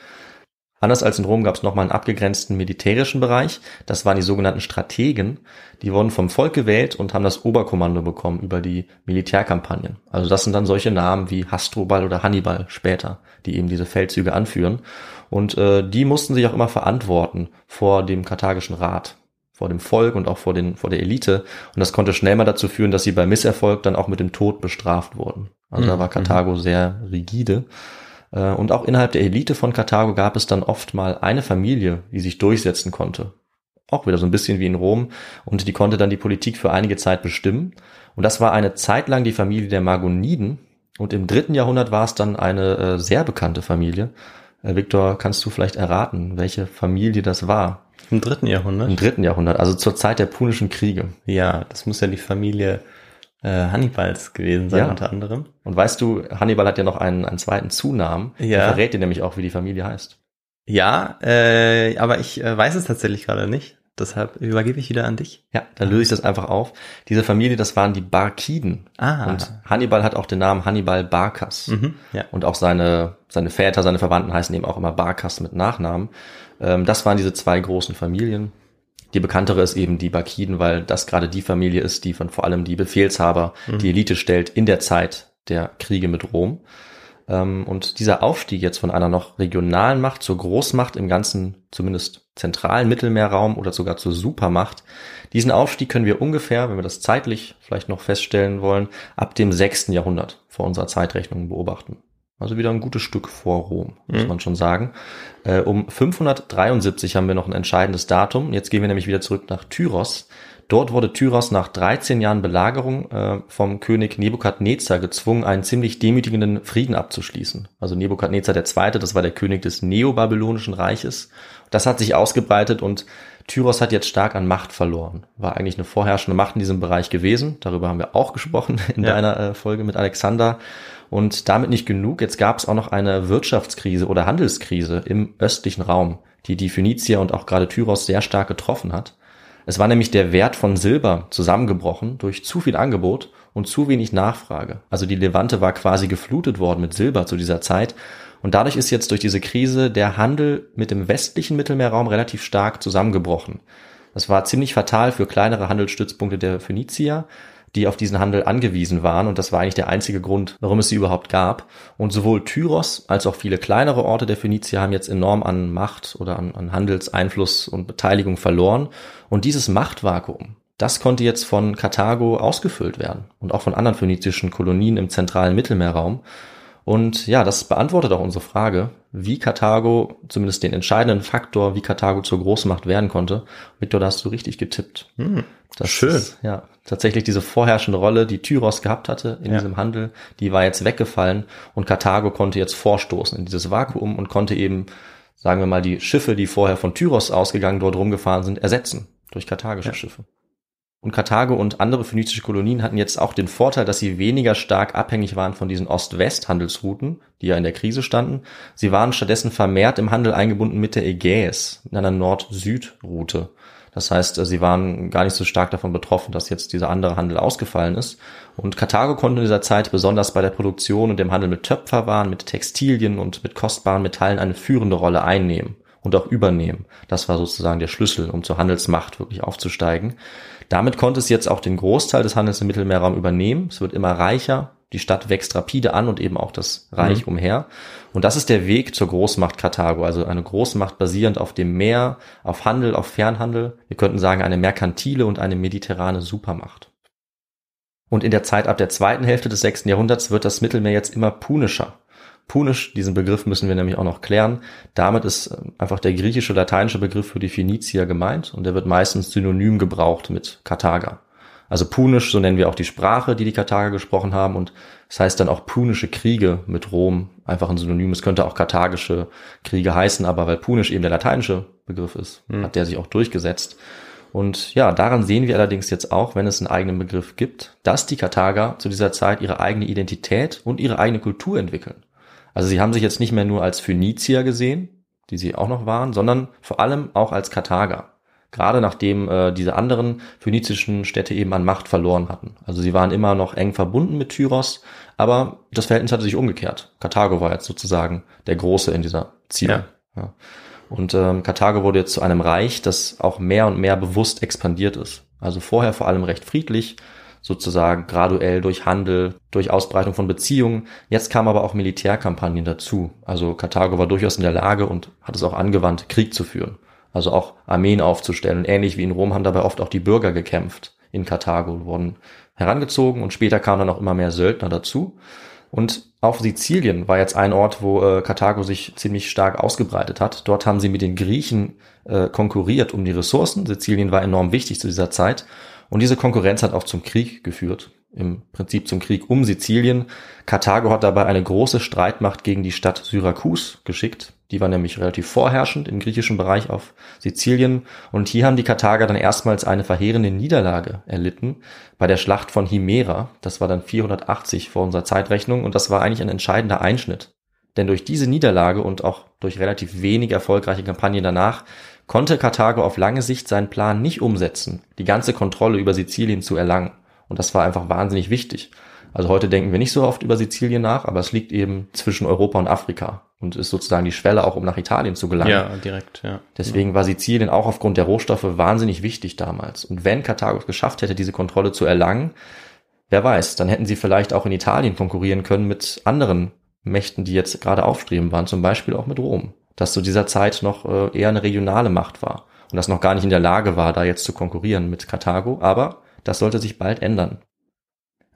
Anders als in Rom gab es nochmal einen abgegrenzten militärischen Bereich. Das waren die sogenannten Strategen. Die wurden vom Volk gewählt und haben das Oberkommando bekommen über die Militärkampagnen. Also das sind dann solche Namen wie Hasdrubal oder Hannibal später, die eben diese Feldzüge anführen. Und äh, die mussten sich auch immer verantworten vor dem karthagischen Rat, vor dem Volk und auch vor, den, vor der Elite. Und das konnte schnell mal dazu führen, dass sie bei Misserfolg dann auch mit dem Tod bestraft wurden. Also mhm. da war Karthago sehr rigide. Äh, und auch innerhalb der Elite von Karthago gab es dann oft mal eine Familie, die sich durchsetzen konnte. Auch wieder so ein bisschen wie in Rom. Und die konnte dann die Politik für einige Zeit bestimmen. Und das war eine Zeit lang die Familie der Magoniden. Und im dritten Jahrhundert war es dann eine äh, sehr bekannte Familie. Äh, Viktor, kannst du vielleicht erraten, welche Familie das war? Im dritten Jahrhundert? Im dritten Jahrhundert, also zur Zeit der Punischen Kriege. Ja, das muss ja die Familie Hannibals gewesen sein, Ja. unter anderem. Und weißt du, Hannibal hat ja noch einen, einen zweiten Zunamen. Ja. Der verrät dir nämlich auch, wie die Familie heißt. Ja, äh, aber ich äh, weiß es tatsächlich gerade nicht. Deshalb übergebe ich wieder an dich. Ja, dann löse ich das einfach auf. Diese Familie, das waren die Barkiden. Ah. Und Hannibal hat auch den Namen Hannibal Barkas. Mhm, ja. Und auch seine, seine Väter, seine Verwandten heißen eben auch immer Barkas mit Nachnamen. Ähm, das waren diese zwei großen Familien. Die bekanntere ist eben die Barkiden, weil das gerade die Familie ist, die von vor allem die Befehlshaber, die Elite stellt in der Zeit der Kriege mit Rom. Ähm, und dieser Aufstieg jetzt von einer noch regionalen Macht zur Großmacht im ganzen, zumindest zentralen Mittelmeerraum oder sogar zur Supermacht, diesen Aufstieg können wir ungefähr, wenn wir das zeitlich vielleicht noch feststellen wollen, ab dem sechsten Jahrhundert vor unserer Zeitrechnung beobachten. Also wieder ein gutes Stück vor Rom, muss Mhm. man schon sagen. Äh, um 573 haben wir noch ein entscheidendes Datum. Jetzt gehen wir nämlich wieder zurück nach Tyros. Dort wurde Tyros nach 13 Jahren Belagerung äh, vom König Nebukadnezar gezwungen, einen ziemlich demütigenden Frieden abzuschließen. Also Nebukadnezar II., das war der König des Neobabylonischen Reiches. Das hat sich ausgebreitet und Tyros hat jetzt stark an Macht verloren. War eigentlich eine vorherrschende Macht in diesem Bereich gewesen. Darüber haben wir auch gesprochen in Ja. deiner äh, Folge mit Alexander. Und damit nicht genug. Jetzt gab es auch noch eine Wirtschaftskrise oder Handelskrise im östlichen Raum, die die Phönizier und auch gerade Tyros sehr stark getroffen hat. Es war nämlich der Wert von Silber zusammengebrochen durch zu viel Angebot und zu wenig Nachfrage. Also die Levante war quasi geflutet worden mit Silber zu dieser Zeit. Und dadurch ist jetzt durch diese Krise der Handel mit dem westlichen Mittelmeerraum relativ stark zusammengebrochen. Das war ziemlich fatal für kleinere Handelsstützpunkte der Phönizier. Die auf diesen Handel angewiesen waren und das war eigentlich der einzige Grund, warum es sie überhaupt gab. Und sowohl Tyros als auch viele kleinere Orte der Phönizier haben jetzt enorm an Macht oder an, an Handelseinfluss und Beteiligung verloren. Und dieses Machtvakuum, das konnte jetzt von Karthago ausgefüllt werden und auch von anderen phönizischen Kolonien im zentralen Mittelmeerraum. Und ja, das beantwortet auch unsere Frage, wie Karthago, zumindest den entscheidenden Faktor, wie Karthago zur Großmacht werden konnte. Victor, da hast du richtig getippt. Hm, Das schön. Ist, ja, tatsächlich diese vorherrschende Rolle, die Tyros gehabt hatte in Ja. diesem Handel, die war jetzt weggefallen und Karthago konnte jetzt vorstoßen in dieses Vakuum und konnte eben, sagen wir mal, die Schiffe, die vorher von Tyros ausgegangen dort rumgefahren sind, ersetzen durch karthagische Ja. Schiffe. Und Karthago und andere phönizische Kolonien hatten jetzt auch den Vorteil, dass sie weniger stark abhängig waren von diesen Ost-West-Handelsrouten, die ja in der Krise standen. Sie waren stattdessen vermehrt im Handel eingebunden mit der Ägäis, in einer Nord-Süd-Route. Das heißt, äh, sie waren gar nicht so stark davon betroffen, dass jetzt dieser andere Handel ausgefallen ist. Und Karthago konnte in dieser Zeit besonders bei der Produktion und dem Handel mit Töpferwaren, mit Textilien und mit kostbaren Metallen eine führende Rolle einnehmen und auch übernehmen. Das war sozusagen der Schlüssel, um zur Handelsmacht wirklich aufzusteigen. Damit konnte es jetzt auch den Großteil des Handels im Mittelmeerraum übernehmen. Es wird immer reicher. Die Stadt wächst rapide an und eben auch das Reich umher. Und das ist der Weg zur Großmacht Karthago. Also eine Großmacht basierend auf dem Meer, auf Handel, auf Fernhandel. Wir könnten sagen eine merkantile und eine mediterrane Supermacht. Und in der Zeit ab der zweiten Hälfte des sechsten Jahrhunderts wird das Mittelmeer jetzt immer punischer. Punisch, diesen Begriff müssen wir nämlich auch noch klären. Damit ist äh, einfach der griechische, lateinische Begriff für die Phönizier gemeint und der wird meistens synonym gebraucht mit Karthager. Also Punisch, so nennen wir auch die Sprache, die die Karthager gesprochen haben und das heißt dann auch punische Kriege mit Rom, einfach ein Synonym. Es könnte auch karthagische Kriege heißen, aber weil Punisch eben der lateinische Begriff ist, hat der sich auch durchgesetzt. Und ja, daran sehen wir allerdings jetzt auch, wenn es einen eigenen Begriff gibt, dass die Karthager zu dieser Zeit ihre eigene Identität und ihre eigene Kultur entwickeln. Also sie haben sich jetzt nicht mehr nur als Phönizier gesehen, die sie auch noch waren, sondern vor allem auch als Karthager. Gerade nachdem äh, diese anderen phönizischen Städte eben an Macht verloren hatten. Also sie waren immer noch eng verbunden mit Tyros, aber das Verhältnis hatte sich umgekehrt. Karthago war jetzt sozusagen der Große in dieser Ziele. Ja. Und ähm, Karthago wurde jetzt zu einem Reich, das auch mehr und mehr bewusst expandiert ist. Also vorher vor allem recht friedlich, sozusagen graduell durch Handel, durch Ausbreitung von Beziehungen. Jetzt kamen aber auch Militärkampagnen dazu. Also Karthago war durchaus in der Lage und hat es auch angewandt, Krieg zu führen. Also auch Armeen aufzustellen. Und ähnlich wie in Rom haben dabei oft auch die Bürger gekämpft in Karthago, wurden herangezogen und später kamen dann auch immer mehr Söldner dazu. Und auf Sizilien war jetzt ein Ort, wo äh, Karthago sich ziemlich stark ausgebreitet hat. Dort haben sie mit den Griechen äh, konkurriert um die Ressourcen. Sizilien war enorm wichtig zu dieser Zeit. Und diese Konkurrenz hat auch zum Krieg geführt. Im Prinzip zum Krieg um Sizilien. Karthago hat dabei eine große Streitmacht gegen die Stadt Syrakus geschickt. Die war nämlich relativ vorherrschend im griechischen Bereich auf Sizilien. Und hier haben die Karthager dann erstmals eine verheerende Niederlage erlitten bei der Schlacht von Himera. Das war dann 480 vor unserer Zeitrechnung. Und das war eigentlich ein entscheidender Einschnitt. Denn durch diese Niederlage und auch durch relativ wenig erfolgreiche Kampagnen danach konnte Karthago auf lange Sicht seinen Plan nicht umsetzen, die ganze Kontrolle über Sizilien zu erlangen. Und das war einfach wahnsinnig wichtig. Also heute denken wir nicht so oft über Sizilien nach, aber es liegt eben zwischen Europa und Afrika und ist sozusagen die Schwelle auch, um nach Italien zu gelangen. Ja, direkt, ja. Deswegen war Sizilien auch aufgrund der Rohstoffe wahnsinnig wichtig damals. Und wenn Karthago es geschafft hätte, diese Kontrolle zu erlangen, wer weiß, dann hätten sie vielleicht auch in Italien konkurrieren können mit anderen Mächten, die jetzt gerade aufstreben waren, zum Beispiel auch mit Rom, das zu dieser Zeit noch äh, eher eine regionale Macht war und das noch gar nicht in der Lage war, da jetzt zu konkurrieren mit Karthago, aber das sollte sich bald ändern.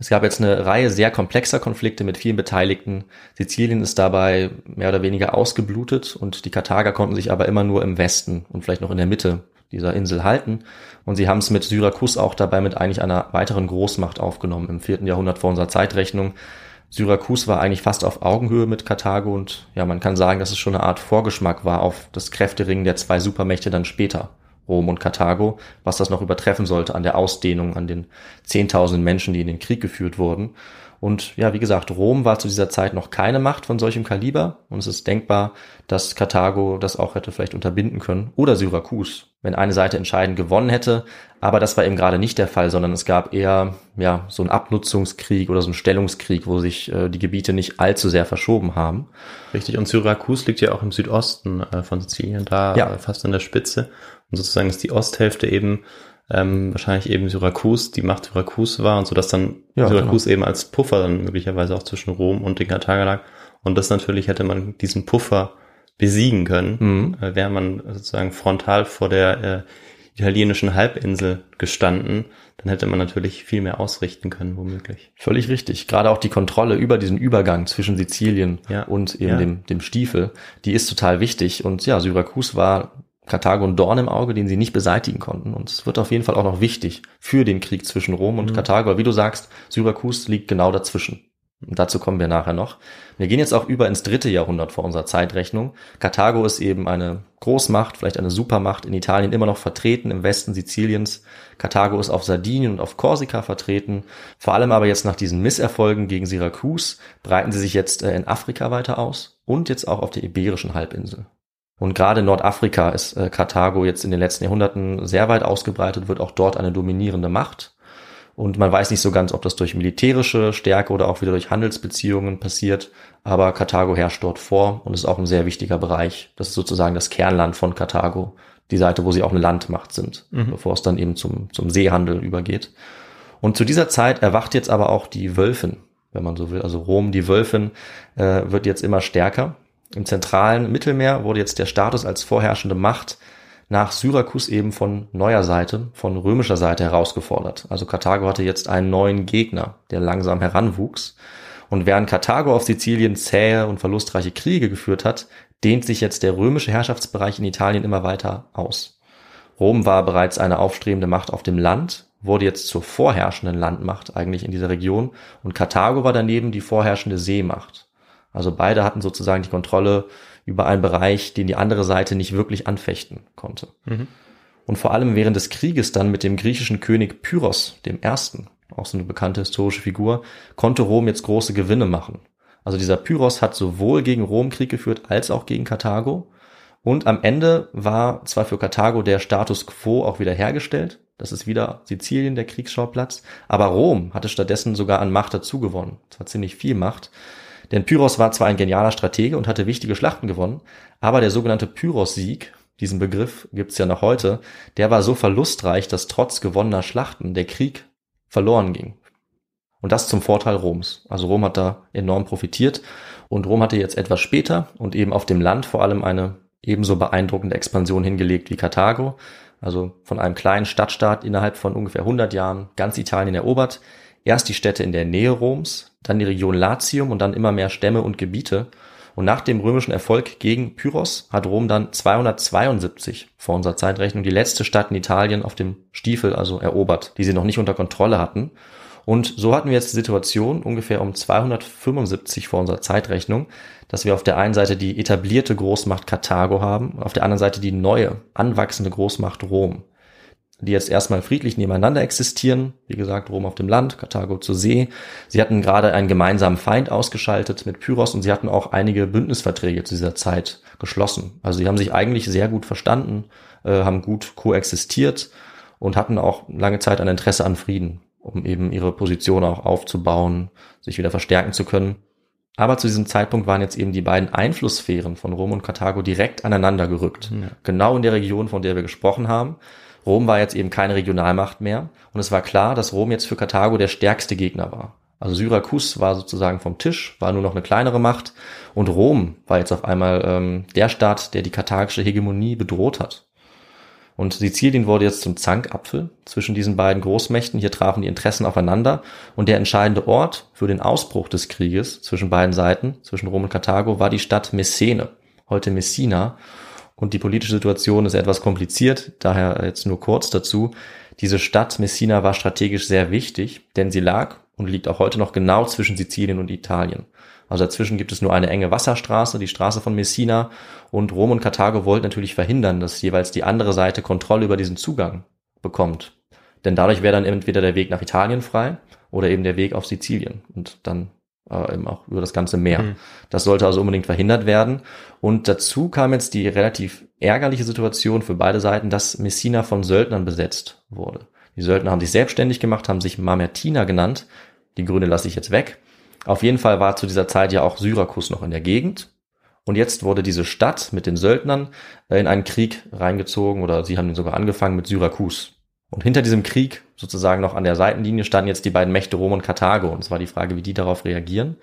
Es gab jetzt eine Reihe sehr komplexer Konflikte mit vielen Beteiligten. Sizilien ist dabei mehr oder weniger ausgeblutet und die Karthager konnten sich aber immer nur im Westen und vielleicht noch in der Mitte dieser Insel halten. Und sie haben es mit Syrakus auch dabei mit eigentlich einer weiteren Großmacht aufgenommen im vierten Jahrhundert vor unserer Zeitrechnung. Syrakus war eigentlich fast auf Augenhöhe mit Karthago und ja, man kann sagen, dass es schon eine Art Vorgeschmack war auf das Kräfteringen der zwei Supermächte dann später. Rom und Karthago, was das noch übertreffen sollte an der Ausdehnung, an den Zehntausenden Menschen, die in den Krieg geführt wurden. Und ja, wie gesagt, Rom war zu dieser Zeit noch keine Macht von solchem Kaliber und es ist denkbar, dass Karthago das auch hätte vielleicht unterbinden können oder Syrakus, wenn eine Seite entscheidend gewonnen hätte. Aber das war eben gerade nicht der Fall, sondern es gab eher ja so einen Abnutzungskrieg oder so einen Stellungskrieg, wo sich äh, die Gebiete nicht allzu sehr verschoben haben. Richtig. Und Syrakus liegt ja auch im Südosten äh, von Sizilien, da Ja. äh, fast an der Spitze. Und sozusagen ist die Osthälfte eben ähm, wahrscheinlich eben Syrakus, die Macht Syrakus war und so, dass dann Ja, Syrakus eben als Puffer dann möglicherweise auch zwischen Rom und den Karthager lag. Und das natürlich hätte man diesen Puffer besiegen können, Mhm. äh, wäre man sozusagen frontal vor der äh, italienischen Halbinsel gestanden, dann hätte man natürlich viel mehr ausrichten können, womöglich. Völlig richtig. Gerade auch die Kontrolle über diesen Übergang zwischen Sizilien Ja. und eben Ja. dem, dem Stiefel, die ist total wichtig. Und ja, Syrakus war Karthago ein Dorn im Auge, den sie nicht beseitigen konnten. Und es wird auf jeden Fall auch noch wichtig für den Krieg zwischen Rom und Karthago. Weil Wie du sagst, Syrakus liegt genau dazwischen. Und dazu kommen wir nachher noch. Wir gehen jetzt auch über ins dritte Jahrhundert vor unserer Zeitrechnung. Karthago ist eben eine Großmacht, vielleicht eine Supermacht in Italien immer noch vertreten, im Westen Siziliens. Karthago ist auf Sardinien und auf Korsika vertreten. Vor allem aber jetzt nach diesen Misserfolgen gegen Syrakus breiten sie sich jetzt äh, in Afrika weiter aus und jetzt auch auf der Iberischen Halbinsel. Und gerade in Nordafrika ist äh, Karthago jetzt in den letzten Jahrhunderten sehr weit ausgebreitet, wird auch dort eine dominierende Macht. Und man weiß nicht so ganz, ob das durch militärische Stärke oder auch wieder durch Handelsbeziehungen passiert. Aber Karthago herrscht dort vor und ist auch ein sehr wichtiger Bereich. Das ist sozusagen das Kernland von Karthago. Die Seite, wo sie auch eine Landmacht sind, bevor es dann eben zum, zum Seehandel übergeht. Und zu dieser Zeit erwacht jetzt aber auch die Wölfin, wenn man so will. Also Rom, die Wölfin, äh, wird jetzt immer stärker. Im zentralen Mittelmeer wurde jetzt der Status als vorherrschende Macht nach Syrakus eben von neuer Seite, von römischer Seite herausgefordert. Also Karthago hatte jetzt einen neuen Gegner, der langsam heranwuchs. Und während Karthago auf Sizilien zähe und verlustreiche Kriege geführt hat, dehnt sich jetzt der römische Herrschaftsbereich in Italien immer weiter aus. Rom war bereits eine aufstrebende Macht auf dem Land, wurde jetzt zur vorherrschenden Landmacht eigentlich in dieser Region und Karthago war daneben die vorherrschende Seemacht. Also beide hatten sozusagen die Kontrolle über einen Bereich, den die andere Seite nicht wirklich anfechten konnte. Und vor allem während des Krieges dann mit dem griechischen König Pyrrhos dem Ersten, auch so eine bekannte historische Figur, konnte Rom jetzt große Gewinne machen. Also dieser Pyrrhos hat sowohl gegen Rom Krieg geführt als auch gegen Karthago. Und am Ende war zwar für Karthago der Status quo auch wieder hergestellt. Das ist wieder Sizilien der Kriegsschauplatz. Aber Rom hatte stattdessen sogar an Macht dazu gewonnen. Zwar ziemlich viel Macht. Denn Pyrrhos war zwar ein genialer Stratege und hatte wichtige Schlachten gewonnen, aber der sogenannte Pyrrhos-Sieg, diesen Begriff gibt's ja noch heute, der war so verlustreich, dass trotz gewonnener Schlachten der Krieg verloren ging. Und das zum Vorteil Roms. Also Rom hat da enorm profitiert und Rom hatte jetzt etwas später und eben auf dem Land vor allem eine ebenso beeindruckende Expansion hingelegt wie Karthago. Also von einem kleinen Stadtstaat innerhalb von ungefähr 100 Jahren ganz Italien erobert. Erst die Städte in der Nähe Roms, dann die Region Latium und dann immer mehr Stämme und Gebiete. Und nach dem römischen Erfolg gegen Pyrrhos hat Rom dann 272 vor unserer Zeitrechnung die letzte Stadt in Italien auf dem Stiefel also erobert, die sie noch nicht unter Kontrolle hatten. Und so hatten wir jetzt die Situation ungefähr um 275 vor unserer Zeitrechnung, dass wir auf der einen Seite die etablierte Großmacht Karthago haben auf der anderen Seite die neue, anwachsende Großmacht Rom, die jetzt erstmal friedlich nebeneinander existieren. Wie gesagt, Rom auf dem Land, Karthago zur See. Sie hatten gerade einen gemeinsamen Feind ausgeschaltet mit Pyrrhos und sie hatten auch einige Bündnisverträge zu dieser Zeit geschlossen. Also sie haben sich eigentlich sehr gut verstanden, äh, haben gut koexistiert und hatten auch lange Zeit ein Interesse an Frieden um eben ihre Position auch aufzubauen, sich wieder verstärken zu können. Aber zu diesem Zeitpunkt waren jetzt eben die beiden Einflusssphären von Rom und Karthago direkt aneinander gerückt. Ja. Genau in der Region, von der wir gesprochen haben. Rom war jetzt eben keine Regionalmacht mehr. Und es war klar, dass Rom jetzt für Karthago der stärkste Gegner war. Also Syrakus war sozusagen vom Tisch, war nur noch eine kleinere Macht. Und Rom war jetzt auf einmal ähm, der Staat, der die karthagische Hegemonie bedroht hat. Und Sizilien wurde jetzt zum Zankapfel zwischen diesen beiden Großmächten. Hier trafen die Interessen aufeinander. Und der entscheidende Ort für den Ausbruch des Krieges zwischen beiden Seiten, zwischen Rom und Karthago, war die Stadt Messene, heute Messina. Und die politische Situation ist etwas kompliziert, daher jetzt nur kurz dazu. Diese Stadt Messina war strategisch sehr wichtig, denn sie lag und liegt auch heute noch genau zwischen Sizilien und Italien. Also dazwischen gibt es nur eine enge Wasserstraße, die Straße von Messina. Und Rom und Karthago wollten natürlich verhindern, dass jeweils die andere Seite Kontrolle über diesen Zugang bekommt. Denn dadurch wäre dann entweder der Weg nach Italien frei oder eben der Weg auf Sizilien und dann äh, eben auch über das ganze Meer. Mhm. Das sollte also unbedingt verhindert werden. Und dazu kam jetzt die relativ ärgerliche Situation für beide Seiten, dass Messina von Söldnern besetzt wurde. Die Söldner haben sich selbstständig gemacht, haben sich Mamertiner genannt. Die Gründe lasse ich jetzt weg. Auf jeden Fall war zu dieser Zeit ja auch Syrakus noch in der Gegend. Und jetzt wurde diese Stadt mit den Söldnern äh, in einen Krieg reingezogen oder sie haben ihn sogar angefangen mit Syrakus. Und hinter diesem Krieg, sozusagen noch an der Seitenlinie, standen jetzt die beiden Mächte Rom und Karthago. Und es war die Frage, wie die darauf reagieren.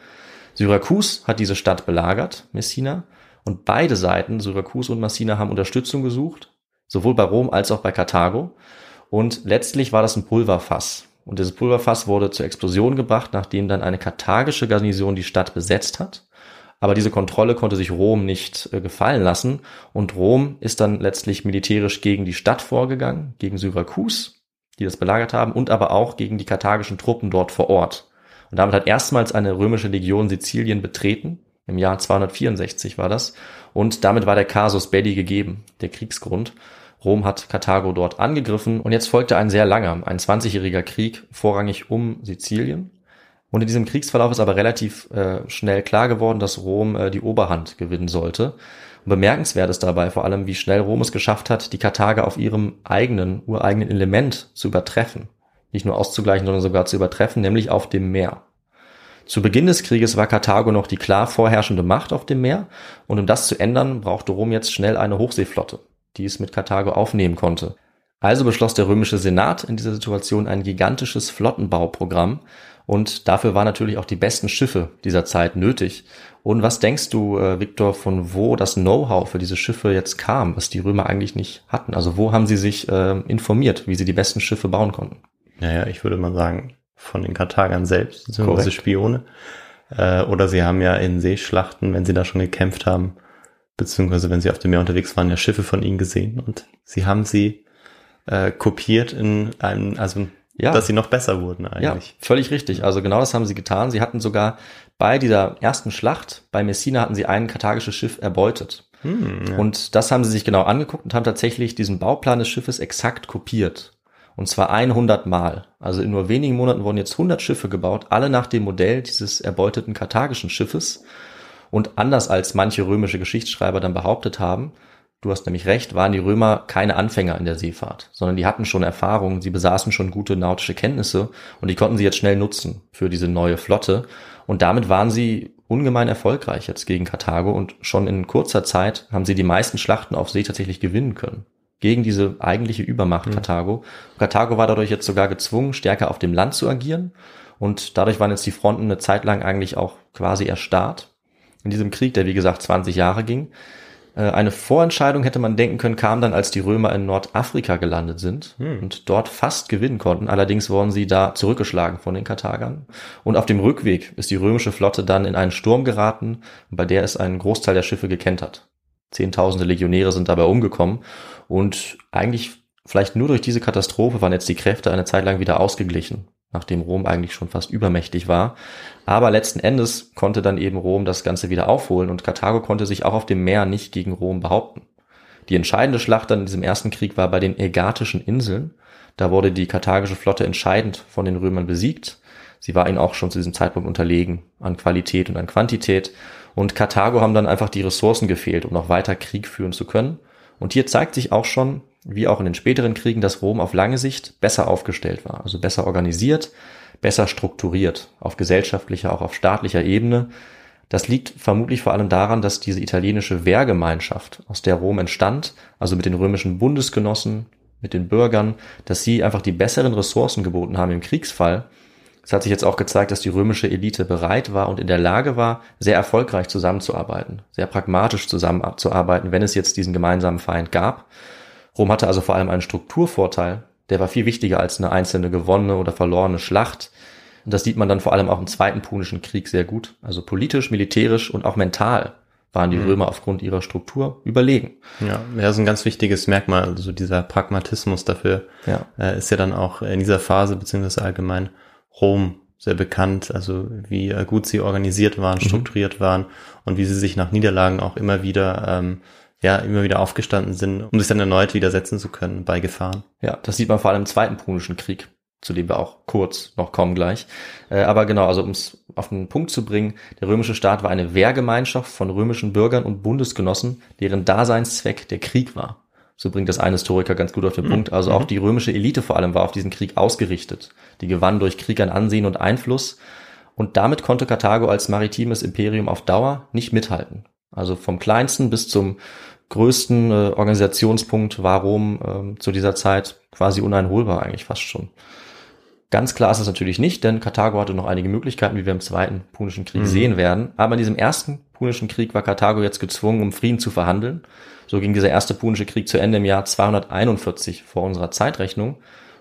Syrakus hat diese Stadt belagert, Messina, und beide Seiten, Syrakus und Messina, haben Unterstützung gesucht, sowohl bei Rom als auch bei Karthago. Und letztlich war das ein Pulverfass. Und dieses Pulverfass wurde zur Explosion gebracht, nachdem dann eine karthagische Garnison die Stadt besetzt hat. Aber diese Kontrolle konnte sich Rom nicht äh, gefallen lassen. Und Rom ist dann letztlich militärisch gegen die Stadt vorgegangen, gegen Syrakus, die das belagert haben, und aber auch gegen die karthagischen Truppen dort vor Ort. Und damit hat erstmals eine römische Legion Sizilien betreten. Im Jahr 264 war das. Und damit war der Casus Belli gegeben, der Kriegsgrund. Rom hat Karthago dort angegriffen und jetzt folgte ein sehr langer, ein 20-jähriger Krieg, vorrangig um Sizilien. Und in diesem Kriegsverlauf ist aber relativ äh, schnell klar geworden, dass Rom äh, die Oberhand gewinnen sollte. Und bemerkenswert ist dabei vor allem, wie schnell Rom es geschafft hat, die Karthager auf ihrem eigenen, ureigenen Element zu übertreffen. Nicht nur auszugleichen, sondern sogar zu übertreffen, nämlich auf dem Meer. Zu Beginn des Krieges war Karthago noch die klar vorherrschende Macht auf dem Meer, und um das zu ändern, brauchte Rom jetzt schnell eine Hochseeflotte die es mit Karthago aufnehmen konnte. Also beschloss der römische Senat in dieser Situation ein gigantisches Flottenbauprogramm und dafür waren natürlich auch die besten Schiffe dieser Zeit nötig. Und was denkst du, äh, Viktor, von wo das Know-how für diese Schiffe jetzt kam, was die Römer eigentlich nicht hatten? Also wo haben sie sich äh, informiert, wie sie die besten Schiffe bauen konnten? Naja, ich würde mal sagen, von den Karthagern selbst, beziehungsweise Spione. Äh, oder sie haben ja in Seeschlachten, wenn sie da schon gekämpft haben, beziehungsweise wenn sie auf dem Meer unterwegs waren, ja Schiffe von ihnen gesehen und sie haben sie äh, kopiert in einem, also ja. dass sie noch besser wurden eigentlich. Ja, völlig richtig. Also genau das haben sie getan. Sie hatten sogar bei dieser ersten Schlacht bei Messina hatten sie ein karthagisches Schiff erbeutet. Hm, ja. Und das haben sie sich genau angeguckt und haben tatsächlich diesen Bauplan des Schiffes exakt kopiert. Und zwar 100 Mal. Also in nur wenigen Monaten wurden jetzt 100 Schiffe gebaut, alle nach dem Modell dieses erbeuteten karthagischen Schiffes. Und anders als manche römische Geschichtsschreiber dann behauptet haben, du hast nämlich recht, waren die Römer keine Anfänger in der Seefahrt, sondern die hatten schon Erfahrung, sie besaßen schon gute nautische Kenntnisse und die konnten sie jetzt schnell nutzen für diese neue Flotte. Und damit waren sie ungemein erfolgreich jetzt gegen Karthago und schon in kurzer Zeit haben sie die meisten Schlachten auf See tatsächlich gewinnen können. Gegen diese eigentliche Übermacht mhm. Karthago. Karthago war dadurch jetzt sogar gezwungen, stärker auf dem Land zu agieren. Und dadurch waren jetzt die Fronten eine Zeit lang eigentlich auch quasi erstarrt in diesem Krieg, der wie gesagt 20 Jahre ging. Äh, eine Vorentscheidung hätte man denken können, kam dann, als die Römer in Nordafrika gelandet sind hm. und dort fast gewinnen konnten. Allerdings wurden sie da zurückgeschlagen von den Karthagern. Und auf dem Rückweg ist die römische Flotte dann in einen Sturm geraten, bei der es einen Großteil der Schiffe gekentert. Zehntausende Legionäre sind dabei umgekommen und eigentlich vielleicht nur durch diese Katastrophe waren jetzt die Kräfte eine Zeit lang wieder ausgeglichen nachdem Rom eigentlich schon fast übermächtig war. Aber letzten Endes konnte dann eben Rom das Ganze wieder aufholen und Karthago konnte sich auch auf dem Meer nicht gegen Rom behaupten. Die entscheidende Schlacht dann in diesem ersten Krieg war bei den Ägatischen Inseln. Da wurde die karthagische Flotte entscheidend von den Römern besiegt. Sie war ihnen auch schon zu diesem Zeitpunkt unterlegen an Qualität und an Quantität. Und Karthago haben dann einfach die Ressourcen gefehlt, um noch weiter Krieg führen zu können. Und hier zeigt sich auch schon, wie auch in den späteren Kriegen, dass Rom auf lange Sicht besser aufgestellt war, also besser organisiert, besser strukturiert, auf gesellschaftlicher, auch auf staatlicher Ebene. Das liegt vermutlich vor allem daran, dass diese italienische Wehrgemeinschaft, aus der Rom entstand, also mit den römischen Bundesgenossen, mit den Bürgern, dass sie einfach die besseren Ressourcen geboten haben im Kriegsfall. Es hat sich jetzt auch gezeigt, dass die römische Elite bereit war und in der Lage war, sehr erfolgreich zusammenzuarbeiten, sehr pragmatisch zusammenzuarbeiten, wenn es jetzt diesen gemeinsamen Feind gab. Rom hatte also vor allem einen Strukturvorteil, der war viel wichtiger als eine einzelne gewonnene oder verlorene Schlacht. Und das sieht man dann vor allem auch im Zweiten Punischen Krieg sehr gut. Also politisch, militärisch und auch mental waren die mhm. Römer aufgrund ihrer Struktur überlegen. Ja, das ist ein ganz wichtiges Merkmal. Also dieser Pragmatismus dafür ja. Äh, ist ja dann auch in dieser Phase beziehungsweise allgemein Rom sehr bekannt. Also wie äh, gut sie organisiert waren, mhm. strukturiert mhm. waren und wie sie sich nach Niederlagen auch immer wieder ähm, ja immer wieder aufgestanden sind, um sich dann erneut widersetzen zu können bei Gefahren. Ja, das sieht man vor allem im Zweiten Punischen Krieg, zu dem wir auch kurz noch kommen gleich. Äh, aber genau, also um es auf den Punkt zu bringen, der römische Staat war eine Wehrgemeinschaft von römischen Bürgern und Bundesgenossen, deren Daseinszweck der Krieg war. So bringt das ein Historiker ganz gut auf den mhm. Punkt. Also auch mhm. die römische Elite vor allem war auf diesen Krieg ausgerichtet. Die gewann durch Krieg an Ansehen und Einfluss. Und damit konnte Karthago als maritimes Imperium auf Dauer nicht mithalten. Also vom kleinsten bis zum größten äh, Organisationspunkt war Rom äh, zu dieser Zeit quasi uneinholbar eigentlich fast schon. Ganz klar ist es natürlich nicht, denn Karthago hatte noch einige Möglichkeiten, wie wir im Zweiten Punischen Krieg mhm. sehen werden. Aber in diesem ersten Punischen Krieg war Karthago jetzt gezwungen, um Frieden zu verhandeln. So ging dieser erste Punische Krieg zu Ende im Jahr 241 vor unserer Zeitrechnung.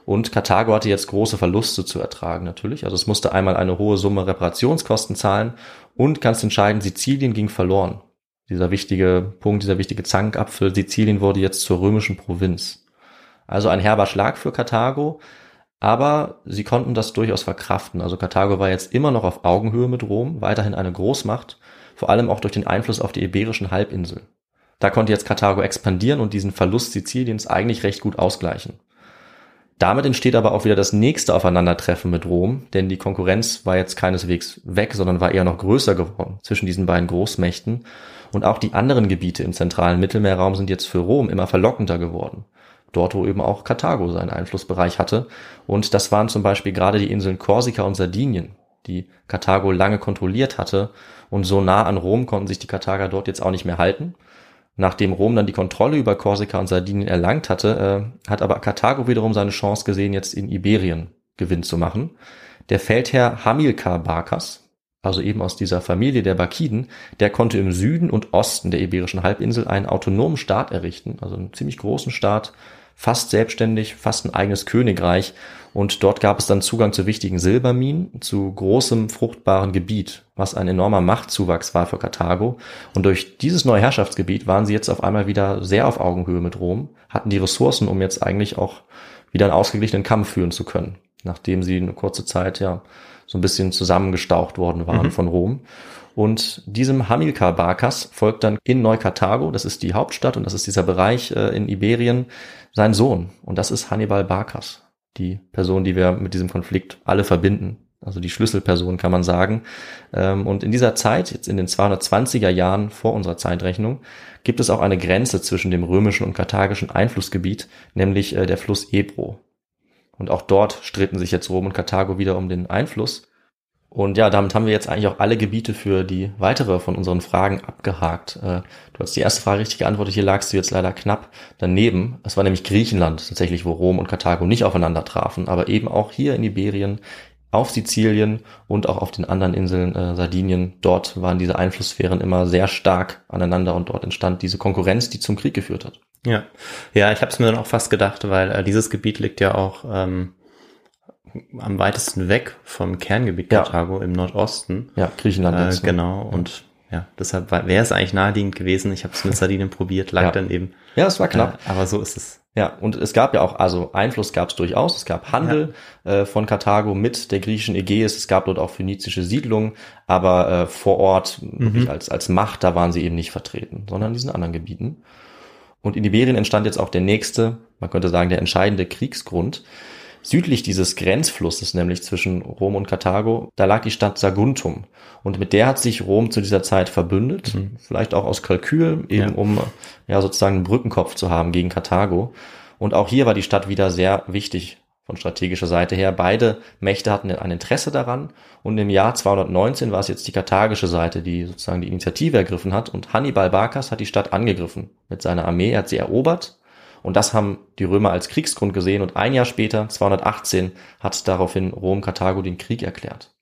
Und Karthago hatte jetzt große Verluste zu ertragen natürlich. Also es musste einmal eine hohe Summe Reparationskosten zahlen und ganz entscheidend, Sizilien ging verloren. Dieser wichtige Punkt, dieser wichtige Zankapfel, Sizilien wurde jetzt zur römischen Provinz. Also ein herber Schlag für Karthago, aber sie konnten das durchaus verkraften. Also Karthago war jetzt immer noch auf Augenhöhe mit Rom, weiterhin eine Großmacht, vor allem auch durch den Einfluss auf die Iberischen Halbinsel. Da konnte jetzt Karthago expandieren und diesen Verlust Siziliens eigentlich recht gut ausgleichen. Damit entsteht aber auch wieder das nächste Aufeinandertreffen mit Rom, denn die Konkurrenz war jetzt keineswegs weg, sondern war eher noch größer geworden zwischen diesen beiden Großmächten. Und auch die anderen Gebiete im zentralen Mittelmeerraum sind jetzt für Rom immer verlockender geworden. Dort, wo eben auch Karthago seinen Einflussbereich hatte. Und das waren zum Beispiel gerade die Inseln Korsika und Sardinien, die Karthago lange kontrolliert hatte. Und so nah an Rom konnten sich die Karthager dort jetzt auch nicht mehr halten. Nachdem Rom dann die Kontrolle über Korsika und Sardinien erlangt hatte, äh, hat aber Karthago wiederum seine Chance gesehen, jetzt in Iberien Gewinn zu machen. Der Feldherr Hamilkar Barkas, also eben aus dieser Familie der Bakiden, der konnte im Süden und Osten der Iberischen Halbinsel einen autonomen Staat errichten, also einen ziemlich großen Staat, fast selbstständig, fast ein eigenes Königreich. Und dort gab es dann Zugang zu wichtigen Silberminen, zu großem fruchtbaren Gebiet, was ein enormer Machtzuwachs war für Karthago. Und durch dieses neue Herrschaftsgebiet waren sie jetzt auf einmal wieder sehr auf Augenhöhe mit Rom, hatten die Ressourcen, um jetzt eigentlich auch wieder einen ausgeglichenen Kampf führen zu können, nachdem sie eine kurze Zeit ja so ein bisschen zusammengestaucht worden waren mhm. von Rom. Und diesem Hamilkar Barkas folgt dann in Neukarthago, das ist die Hauptstadt und das ist dieser Bereich äh, in Iberien, sein Sohn. Und das ist Hannibal Barkas, die Person, die wir mit diesem Konflikt alle verbinden. Also die Schlüsselperson kann man sagen. Ähm, und in dieser Zeit, jetzt in den 220er Jahren vor unserer Zeitrechnung, gibt es auch eine Grenze zwischen dem römischen und karthagischen Einflussgebiet, nämlich äh, der Fluss Ebro. Und auch dort stritten sich jetzt Rom und Karthago wieder um den Einfluss. Und ja, damit haben wir jetzt eigentlich auch alle Gebiete für die weitere von unseren Fragen abgehakt. Äh, du hast die erste Frage richtig geantwortet, hier lagst du jetzt leider knapp daneben. Es war nämlich Griechenland tatsächlich, wo Rom und Karthago nicht aufeinander trafen, aber eben auch hier in Iberien, auf Sizilien und auch auf den anderen Inseln äh, Sardinien. Dort waren diese Einflusssphären immer sehr stark aneinander und dort entstand diese Konkurrenz, die zum Krieg geführt hat. Ja, ja, ich habe es mir dann auch fast gedacht, weil äh, dieses Gebiet liegt ja auch ähm, am weitesten weg vom Kerngebiet Karthago ja. im Nordosten. Ja, Griechenland. Äh, ne? Genau, und ja, deshalb wäre es eigentlich naheliegend gewesen. Ich habe es mit Sardinien probiert, lag ja. dann eben. Ja, es war knapp. Äh, aber so ist es. Ja, und es gab ja auch, also Einfluss gab es durchaus. Es gab Handel ja. äh, von Karthago mit der griechischen Ägäis. Es gab dort auch phönizische Siedlungen, aber äh, vor Ort mhm. als, als Macht, da waren sie eben nicht vertreten, sondern in diesen anderen Gebieten. Und in Iberien entstand jetzt auch der nächste, man könnte sagen, der entscheidende Kriegsgrund. Südlich dieses Grenzflusses, nämlich zwischen Rom und Karthago, da lag die Stadt Saguntum. Und mit der hat sich Rom zu dieser Zeit verbündet, mhm. vielleicht auch aus Kalkül, eben ja. um ja sozusagen einen Brückenkopf zu haben gegen Karthago. Und auch hier war die Stadt wieder sehr wichtig von strategischer Seite her. Beide Mächte hatten ein Interesse daran und im Jahr 219 war es jetzt die karthagische Seite, die sozusagen die Initiative ergriffen hat und Hannibal Barkas hat die Stadt angegriffen mit seiner Armee, er hat sie erobert und das haben die Römer als Kriegsgrund gesehen und ein Jahr später, 218, hat daraufhin Rom Karthago den Krieg erklärt.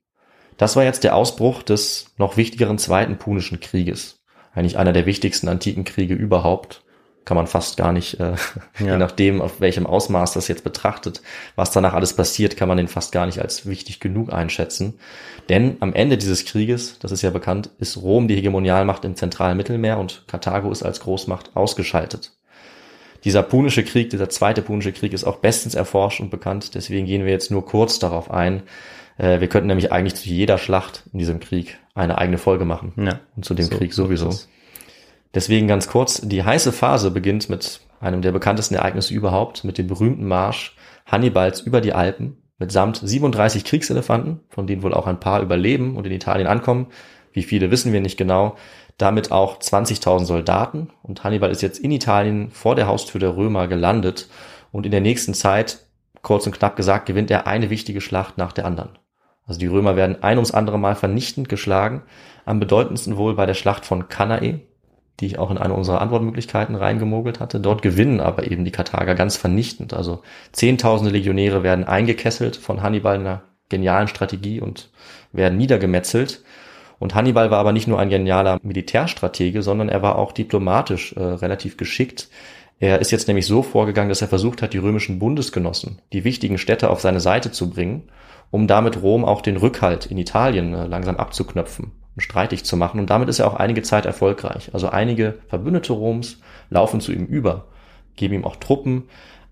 Das war jetzt der Ausbruch des noch wichtigeren Zweiten Punischen Krieges. Eigentlich einer der wichtigsten antiken Kriege überhaupt. Kann man fast gar nicht, äh, <laughs> ja. je nachdem, auf welchem Ausmaß das jetzt betrachtet, was danach alles passiert, kann man den fast gar nicht als wichtig genug einschätzen. Denn am Ende dieses Krieges, das ist ja bekannt, ist Rom die Hegemonialmacht im zentralen Mittelmeer und Karthago ist als Großmacht ausgeschaltet. Dieser Punische Krieg, dieser zweite Punische Krieg ist auch bestens erforscht und bekannt, deswegen gehen wir jetzt nur kurz darauf ein. Äh, wir könnten nämlich eigentlich zu jeder Schlacht in diesem Krieg eine eigene Folge machen. Ja, und zu dem so, Krieg sowieso. So deswegen ganz kurz, die heiße Phase beginnt mit einem der bekanntesten Ereignisse überhaupt, mit dem berühmten Marsch Hannibals über die Alpen mitsamt 37 Kriegselefanten, von denen wohl auch ein paar überleben und in Italien ankommen. Wie viele wissen wir nicht genau damit auch 20.000 Soldaten. Und Hannibal ist jetzt in Italien vor der Haustür der Römer gelandet. Und in der nächsten Zeit, kurz und knapp gesagt, gewinnt er eine wichtige Schlacht nach der anderen. Also die Römer werden ein ums andere Mal vernichtend geschlagen. Am bedeutendsten wohl bei der Schlacht von Cannae. die ich auch in eine unserer Antwortmöglichkeiten reingemogelt hatte. Dort gewinnen aber eben die Karthager ganz vernichtend. Also zehntausende Legionäre werden eingekesselt von Hannibal in einer genialen Strategie und werden niedergemetzelt. Und Hannibal war aber nicht nur ein genialer Militärstratege, sondern er war auch diplomatisch äh, relativ geschickt. Er ist jetzt nämlich so vorgegangen, dass er versucht hat, die römischen Bundesgenossen, die wichtigen Städte auf seine Seite zu bringen, um damit Rom auch den Rückhalt in Italien äh, langsam abzuknöpfen streitig zu machen. Und damit ist er auch einige Zeit erfolgreich. Also einige Verbündete Roms laufen zu ihm über, geben ihm auch Truppen.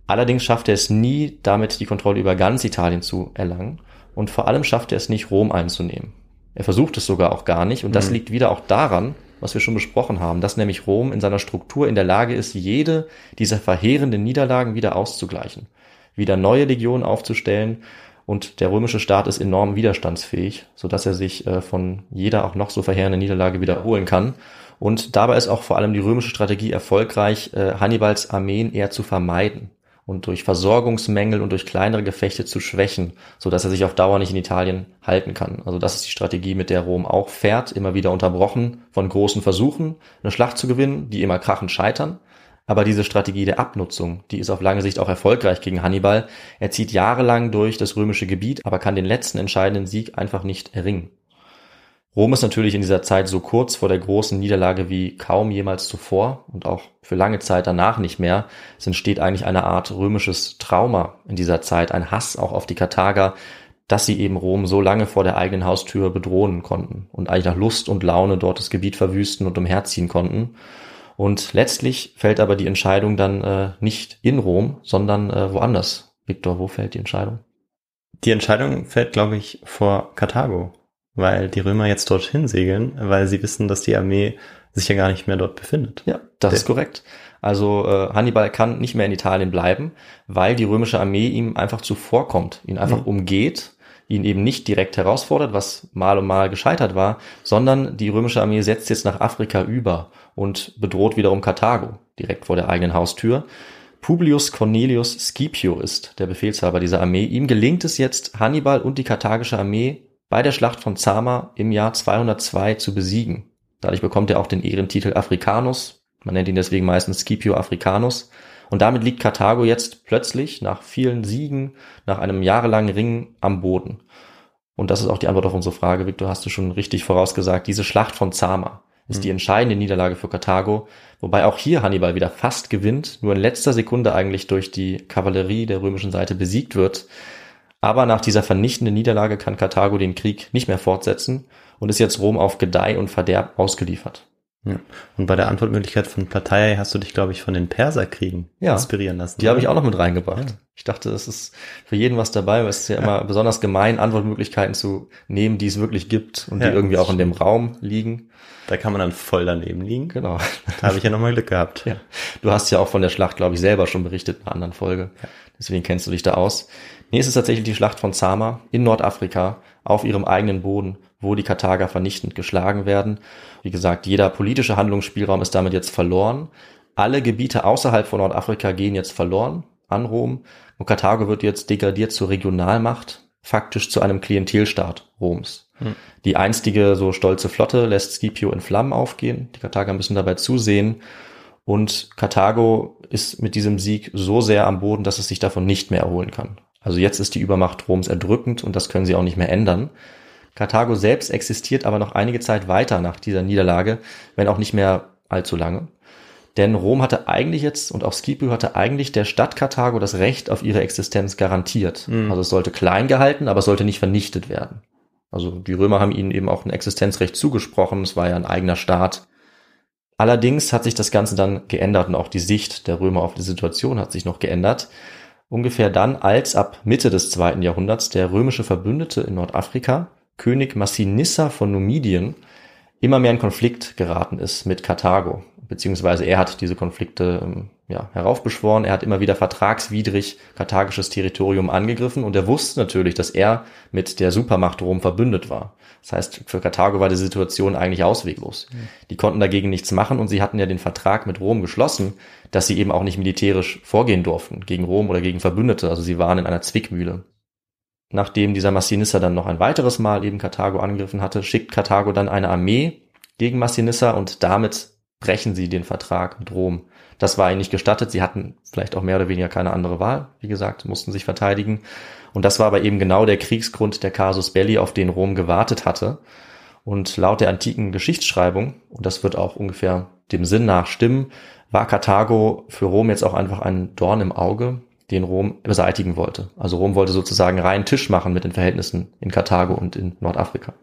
Allerdings schafft er es nie, damit die Kontrolle über ganz Italien zu erlangen. Und vor allem schafft er es nicht, Rom einzunehmen. Er versucht es sogar auch gar nicht. Und das mhm. liegt wieder auch daran, was wir schon besprochen haben, dass nämlich Rom in seiner Struktur in der Lage ist, jede dieser verheerenden Niederlagen wieder auszugleichen, wieder neue Legionen aufzustellen und der römische Staat ist enorm widerstandsfähig, so dass er sich äh, von jeder auch noch so verheerenden Niederlage wiederholen kann. Und dabei ist auch vor allem die römische Strategie erfolgreich, äh, Hannibals Armeen eher zu vermeiden und durch Versorgungsmängel und durch kleinere Gefechte zu schwächen, so dass er sich auf Dauer nicht in Italien halten kann. Also das ist die Strategie, mit der Rom auch fährt, immer wieder unterbrochen von großen Versuchen, eine Schlacht zu gewinnen, die immer krachend scheitern. Aber diese Strategie der Abnutzung, die ist auf lange Sicht auch erfolgreich gegen Hannibal. Er zieht jahrelang durch das römische Gebiet, aber kann den letzten entscheidenden Sieg einfach nicht erringen. Rom ist natürlich in dieser Zeit so kurz vor der großen Niederlage wie kaum jemals zuvor und auch für lange Zeit danach nicht mehr. Es entsteht eigentlich eine Art römisches Trauma in dieser Zeit, ein Hass auch auf die Karthager, dass sie eben Rom so lange vor der eigenen Haustür bedrohen konnten und eigentlich nach Lust und Laune dort das Gebiet verwüsten und umherziehen konnten. Und letztlich fällt aber die Entscheidung dann äh, nicht in Rom, sondern äh, woanders. Victor, wo fällt die Entscheidung? Die Entscheidung fällt, glaube ich, vor Karthago, weil die Römer jetzt dorthin segeln, weil sie wissen, dass die Armee sich ja gar nicht mehr dort befindet. Ja, das Der ist korrekt. Also äh, Hannibal kann nicht mehr in Italien bleiben, weil die römische Armee ihm einfach zuvorkommt, ihn einfach mhm. umgeht, ihn eben nicht direkt herausfordert, was mal und mal gescheitert war, sondern die römische Armee setzt jetzt nach Afrika über und bedroht wiederum Karthago, direkt vor der eigenen Haustür. Publius Cornelius Scipio ist der Befehlshaber dieser Armee. Ihm gelingt es jetzt, Hannibal und die karthagische Armee bei der Schlacht von Zama im Jahr 202 zu besiegen. Dadurch bekommt er auch den Ehrentitel Africanus. Man nennt ihn deswegen meistens Scipio Africanus. Und damit liegt Karthago jetzt plötzlich nach vielen Siegen, nach einem jahrelangen Ringen am Boden. Und das ist auch die Antwort auf unsere Frage, Victor, hast du schon richtig vorausgesagt. Diese Schlacht von Zama ist mhm. die entscheidende Niederlage für Karthago, wobei auch hier Hannibal wieder fast gewinnt, nur in letzter Sekunde eigentlich durch die Kavallerie der römischen Seite besiegt wird. Aber nach dieser vernichtenden Niederlage kann Karthago den Krieg nicht mehr fortsetzen und ist jetzt Rom auf Gedeih und Verderb ausgeliefert. Ja. Und bei der Antwortmöglichkeit von Partei hast du dich, glaube ich, von den Perserkriegen ja. inspirieren lassen. Die habe ich auch noch mit reingebracht. Ja. Ich dachte, es ist für jeden was dabei, weil es ist ja immer besonders gemein, Antwortmöglichkeiten zu nehmen, die es wirklich gibt und die irgendwie auch in dem Raum liegen. Da kann man dann voll daneben liegen. Genau. Da habe ich ja nochmal Glück gehabt. Ja. Du hast ja auch von der Schlacht, glaube ich, selber schon berichtet in einer anderen Folge. Ja. Deswegen kennst du dich da aus. Nee, es ist tatsächlich die Schlacht von Zama in Nordafrika auf ihrem eigenen Boden, wo die Karthager vernichtend geschlagen werden. Wie gesagt, jeder politische Handlungsspielraum ist damit jetzt verloren. Alle Gebiete außerhalb von Nordafrika gehen jetzt verloren an Rom. Und Karthago wird jetzt degradiert zur Regionalmacht, faktisch zu einem Klientelstaat Roms. Hm. Die einstige so stolze Flotte lässt Scipio in Flammen aufgehen. Die Karthager müssen dabei zusehen. Und Karthago ist mit diesem Sieg so sehr am Boden, dass es sich davon nicht mehr erholen kann. Also jetzt ist die Übermacht Roms erdrückend und das können sie auch nicht mehr ändern. Karthago selbst existiert aber noch einige Zeit weiter nach dieser Niederlage, wenn auch nicht mehr allzu lange. Denn Rom hatte eigentlich jetzt und auch Scipio hatte eigentlich der Stadt Karthago das Recht auf ihre Existenz garantiert. Mhm. Also es sollte klein gehalten, aber es sollte nicht vernichtet werden. Also die Römer haben ihnen eben auch ein Existenzrecht zugesprochen. Es war ja ein eigener Staat. Allerdings hat sich das Ganze dann geändert und auch die Sicht der Römer auf die Situation hat sich noch geändert. Ungefähr dann, als ab Mitte des zweiten Jahrhunderts der römische Verbündete in Nordafrika, König Massinissa von Numidien, immer mehr in Konflikt geraten ist mit Karthago. Beziehungsweise er hat diese Konflikte ähm, ja, heraufbeschworen. Er hat immer wieder vertragswidrig karthagisches Territorium angegriffen und er wusste natürlich, dass er mit der Supermacht Rom verbündet war. Das heißt, für Karthago war die Situation eigentlich ausweglos. Die konnten dagegen nichts machen und sie hatten ja den Vertrag mit Rom geschlossen, dass sie eben auch nicht militärisch vorgehen durften gegen Rom oder gegen Verbündete. Also sie waren in einer Zwickmühle. Nachdem dieser Massinissa dann noch ein weiteres Mal eben Karthago angegriffen hatte, schickt Karthago dann eine Armee gegen Massinissa und damit brechen sie den Vertrag mit Rom. Das war ihnen nicht gestattet. Sie hatten vielleicht auch mehr oder weniger keine andere Wahl. Wie gesagt, mussten sich verteidigen. Und das war aber eben genau der Kriegsgrund der Casus Belli, auf den Rom gewartet hatte. Und laut der antiken Geschichtsschreibung, und das wird auch ungefähr dem Sinn nach stimmen, war Karthago für Rom jetzt auch einfach ein Dorn im Auge, den Rom beseitigen wollte. Also Rom wollte sozusagen reinen Tisch machen mit den Verhältnissen in Karthago und in Nordafrika.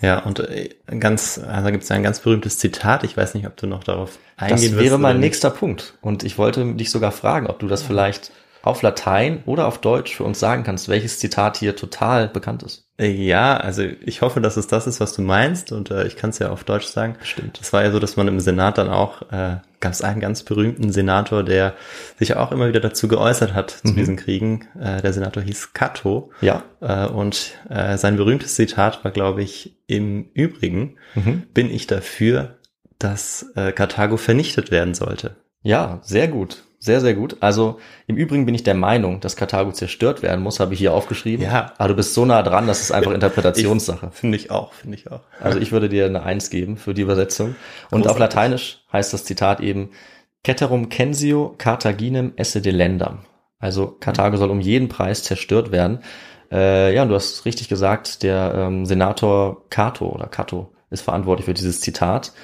Ja, und äh, ganz, also gibt es ein ganz berühmtes Zitat. Ich weiß nicht, ob du noch darauf eingehen Das wäre mein nächster Punkt. Und ich wollte dich sogar fragen, ob du das vielleicht auf Latein oder auf Deutsch für uns sagen kannst, welches Zitat hier total bekannt ist. Ja, also ich hoffe, dass es das ist, was du meinst und äh, ich kann es ja auf Deutsch sagen. Stimmt. Das war ja so, dass man im Senat dann auch, äh, gab es einen ganz berühmten Senator, der sich auch immer wieder dazu geäußert hat zu Mhm. diesen Kriegen. Äh, der Senator hieß Cato Ja. äh, und äh, sein berühmtes Zitat war, glaube ich, im Übrigen Mhm. bin ich dafür, dass äh, Karthago vernichtet werden sollte. Ja, sehr gut. Sehr, sehr gut. Also im Übrigen bin ich der Meinung, dass Karthago zerstört werden muss, habe ich hier aufgeschrieben. Ja. Aber du bist so nah dran, das ist einfach <laughs> Interpretationssache. Finde ich auch, finde ich auch. Also ich würde dir eine Eins geben für die Übersetzung. Und Großartig. auf Lateinisch heißt das Zitat eben Ceterum censio Carthaginem esse delendam. Also Karthago soll um jeden Preis zerstört werden. Äh, ja, und du hast richtig gesagt, der ähm, Senator Cato oder Cato ist verantwortlich für dieses Zitat.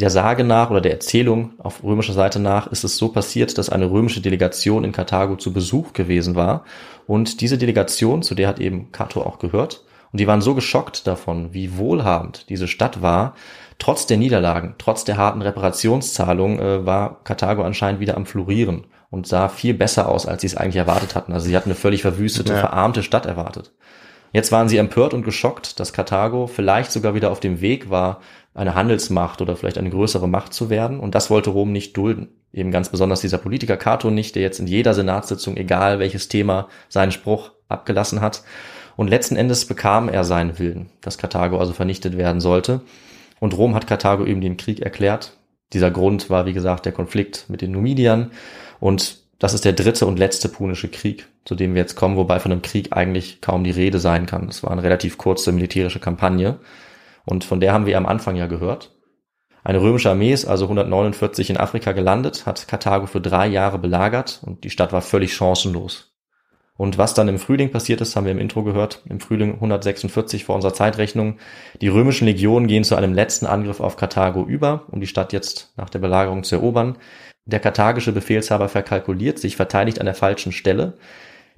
Der Sage nach oder der Erzählung auf römischer Seite nach ist es so passiert, dass eine römische Delegation in Karthago zu Besuch gewesen war. Und diese Delegation, zu der hat eben Cato auch gehört, und die waren so geschockt davon, wie wohlhabend diese Stadt war. Trotz der Niederlagen, trotz der harten Reparationszahlung äh, war Karthago anscheinend wieder am Florieren und sah viel besser aus, als sie es eigentlich erwartet hatten. Also sie hatten eine völlig verwüstete, Ja. verarmte Stadt erwartet. Jetzt waren sie empört und geschockt, dass Karthago vielleicht sogar wieder auf dem Weg war, eine Handelsmacht oder vielleicht eine größere Macht zu werden. Und das wollte Rom nicht dulden. Eben ganz besonders dieser Politiker Cato nicht, der jetzt in jeder Senatssitzung, egal welches Thema, seinen Spruch abgelassen hat. Und letzten Endes bekam er seinen Willen, dass Karthago also vernichtet werden sollte. Und Rom hat Karthago eben den Krieg erklärt. Dieser Grund war, wie gesagt, der Konflikt mit den Numidiern. Und das ist der dritte und letzte punische Krieg, zu dem wir jetzt kommen, wobei von einem Krieg eigentlich kaum die Rede sein kann. Es war eine relativ kurze militärische Kampagne. Und von der haben wir am Anfang ja gehört. Eine römische Armee ist also 149 in Afrika gelandet, hat Karthago für drei Jahre belagert und die Stadt war völlig chancenlos. Und was dann im Frühling passiert ist, haben wir im Intro gehört, im Frühling 146 vor unserer Zeitrechnung. Die römischen Legionen gehen zu einem letzten Angriff auf Karthago über, um die Stadt jetzt nach der Belagerung zu erobern. Der karthagische Befehlshaber verkalkuliert sich, verteidigt an der falschen Stelle.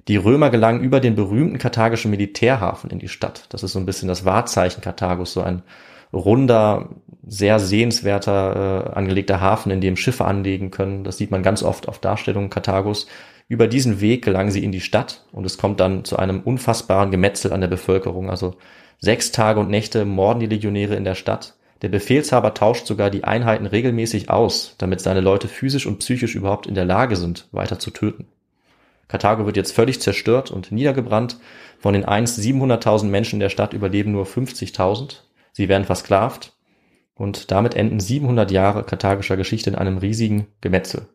Die Römer gelangen über den berühmten karthagischen Militärhafen in die Stadt. Das ist so ein bisschen das Wahrzeichen Karthagos, so ein runder, sehr sehenswerter äh, angelegter Hafen, in dem Schiffe anlegen können. Das sieht man ganz oft auf Darstellungen Karthagos. Über diesen Weg gelangen sie in die Stadt und es kommt dann zu einem unfassbaren Gemetzel an der Bevölkerung. Also sechs Tage und Nächte morden die Legionäre in der Stadt. Der Befehlshaber tauscht sogar die Einheiten regelmäßig aus, damit seine Leute physisch und psychisch überhaupt in der Lage sind, weiter zu töten. Karthago wird jetzt völlig zerstört und niedergebrannt. Von den einst 700.000 Menschen der Stadt überleben nur 50.000. Sie werden versklavt. Und damit enden 700 Jahre karthagischer Geschichte in einem riesigen Gemetzel.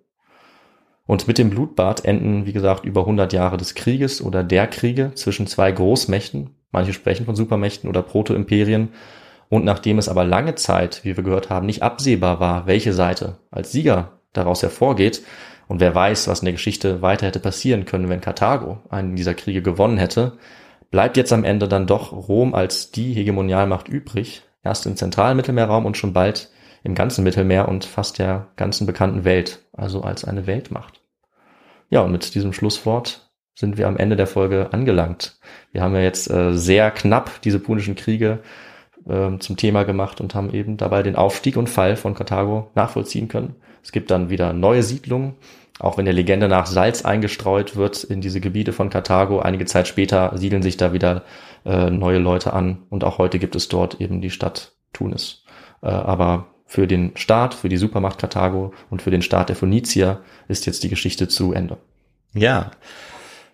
Und mit dem Blutbad enden, wie gesagt, über 100 Jahre des Krieges oder der Kriege zwischen zwei Großmächten. Manche sprechen von Supermächten oder Proto-Imperien. Und nachdem es aber lange Zeit, wie wir gehört haben, nicht absehbar war, welche Seite als Sieger daraus hervorgeht, und wer weiß, was in der Geschichte weiter hätte passieren können, wenn Karthago einen dieser Kriege gewonnen hätte, bleibt jetzt am Ende dann doch Rom als die Hegemonialmacht übrig, erst im zentralen Mittelmeerraum und schon bald im ganzen Mittelmeer und fast der ganzen bekannten Welt, also als eine Weltmacht. Ja, und mit diesem Schlusswort sind wir am Ende der Folge angelangt. Wir haben ja jetzt äh, sehr knapp diese punischen Kriege äh, zum Thema gemacht und haben eben dabei den Aufstieg und Fall von Karthago nachvollziehen können. Es gibt dann wieder neue Siedlungen, auch wenn der Legende nach Salz eingestreut wird in diese Gebiete von Karthago. Einige Zeit später siedeln sich da wieder äh, neue Leute an und auch heute gibt es dort eben die Stadt Tunis. Äh, aber für den Staat, für die Supermacht Karthago und für den Staat der Phönizier ist jetzt die Geschichte zu Ende. Ja,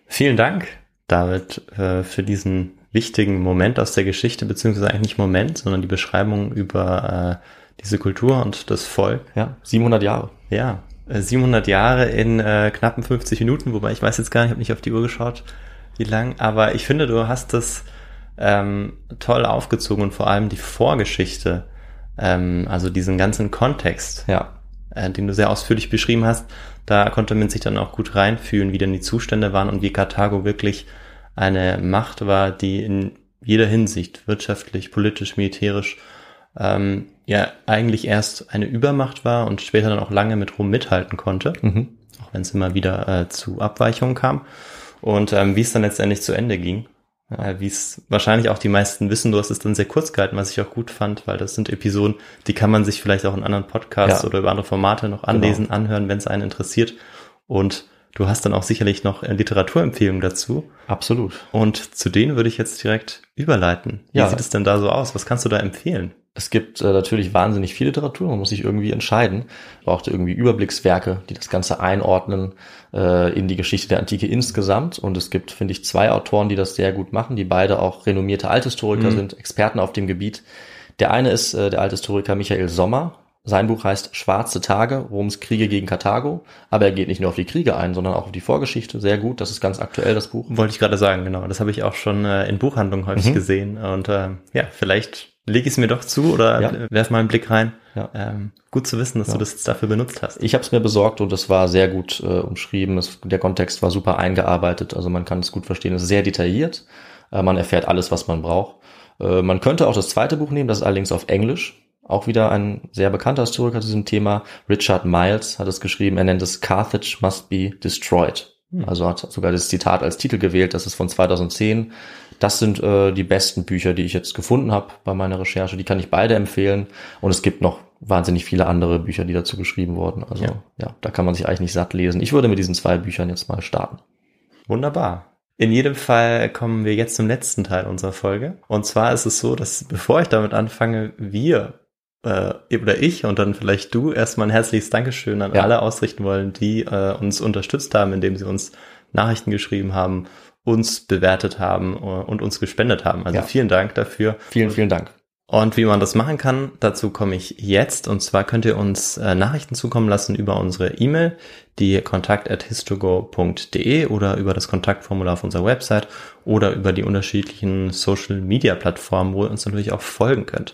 vielen Dank, David, äh, für diesen wichtigen Moment aus der Geschichte, beziehungsweise eigentlich nicht Moment, sondern die Beschreibung über äh, diese Kultur und das Volk. Ja, 700 Jahre. Ja, äh, 700 Jahre in äh, knappen 50 Minuten, wobei ich weiß jetzt gar nicht, ich habe nicht auf die Uhr geschaut, wie lang, aber ich finde, du hast das ähm, toll aufgezogen und vor allem die Vorgeschichte Ähm, also diesen ganzen Kontext, Ja. äh, den du sehr ausführlich beschrieben hast, da konnte man sich dann auch gut reinfühlen, wie denn die Zustände waren und wie Karthago wirklich eine Macht war, die in jeder Hinsicht, wirtschaftlich, politisch, militärisch, ähm, ja eigentlich erst eine Übermacht war und später dann auch lange mit Rom mithalten konnte, Mhm. auch wenn es immer wieder äh, zu Abweichungen kam. Und ähm, wie es dann letztendlich zu Ende ging, äh, wie es wahrscheinlich auch die meisten wissen, du hast es dann sehr kurz gehalten, was ich auch gut fand, weil das sind Episoden, die kann man sich vielleicht auch in anderen Podcasts Ja. oder über andere Formate noch anlesen, anhören, wenn es einen interessiert. Und du hast dann auch sicherlich noch äh, Literaturempfehlungen dazu. Absolut. Und zu denen würde ich jetzt direkt überleiten. Wie Ja. sieht es denn da so aus? Was kannst du da empfehlen? Es gibt äh, natürlich wahnsinnig viel Literatur, man muss sich irgendwie entscheiden. Ich brauchte irgendwie Überblickswerke, die das Ganze einordnen äh, in die Geschichte der Antike insgesamt. Und es gibt, finde ich, zwei Autoren, die das sehr gut machen, die beide auch renommierte Althistoriker Mhm. sind, Experten auf dem Gebiet. Der eine ist äh, der Althistoriker Michael Sommer. Sein Buch heißt Schwarze Tage, Roms Kriege gegen Karthago. Aber er geht nicht nur auf die Kriege ein, sondern auch auf die Vorgeschichte. Sehr gut, das ist ganz aktuell, das Buch. Wollte ich gerade sagen, genau. Das habe ich auch schon äh, in Buchhandlungen häufig Mhm. gesehen. Und äh, ja, vielleicht lege ich es mir doch zu oder Ja. werf mal einen Blick rein. Ja. Ähm, gut zu wissen, dass Ja. du das jetzt dafür benutzt hast. Ich habe es mir besorgt und es war sehr gut äh, umschrieben. Es, der Kontext war super eingearbeitet, also man kann es gut verstehen. Es ist sehr detailliert. Äh, man erfährt alles, was man braucht. Äh, man könnte auch das zweite Buch nehmen, das ist allerdings auf Englisch. Auch wieder ein sehr bekannter Historiker zu diesem Thema. Richard Miles hat es geschrieben. Er nennt es Carthage must be destroyed. Also hat sogar das Zitat als Titel gewählt. Das ist von 2010. Das sind äh, die besten Bücher, die ich jetzt gefunden habe bei meiner Recherche. Die kann ich beide empfehlen. Und es gibt noch wahnsinnig viele andere Bücher, die dazu geschrieben wurden. Also Ja. ja, da kann man sich eigentlich nicht satt lesen. Ich würde mit diesen zwei Büchern jetzt mal starten. Wunderbar. In jedem Fall kommen wir jetzt zum letzten Teil unserer Folge. Und zwar ist es so, dass bevor ich damit anfange, wir äh, oder ich und dann vielleicht du erstmal ein herzliches Dankeschön an Ja. alle ausrichten wollen, die äh, uns unterstützt haben, indem sie uns Nachrichten geschrieben haben, uns bewertet haben äh, und uns gespendet haben. Also Ja. vielen Dank dafür. Vielen, vielen Dank. Und wie man das machen kann, dazu komme ich jetzt. Und zwar könnt ihr uns äh, Nachrichten zukommen lassen über unsere E-Mail, die kontakt.histogo.de oder über das Kontaktformular auf unserer Website oder über die unterschiedlichen Social Media Plattformen, wo ihr uns natürlich auch folgen könnt.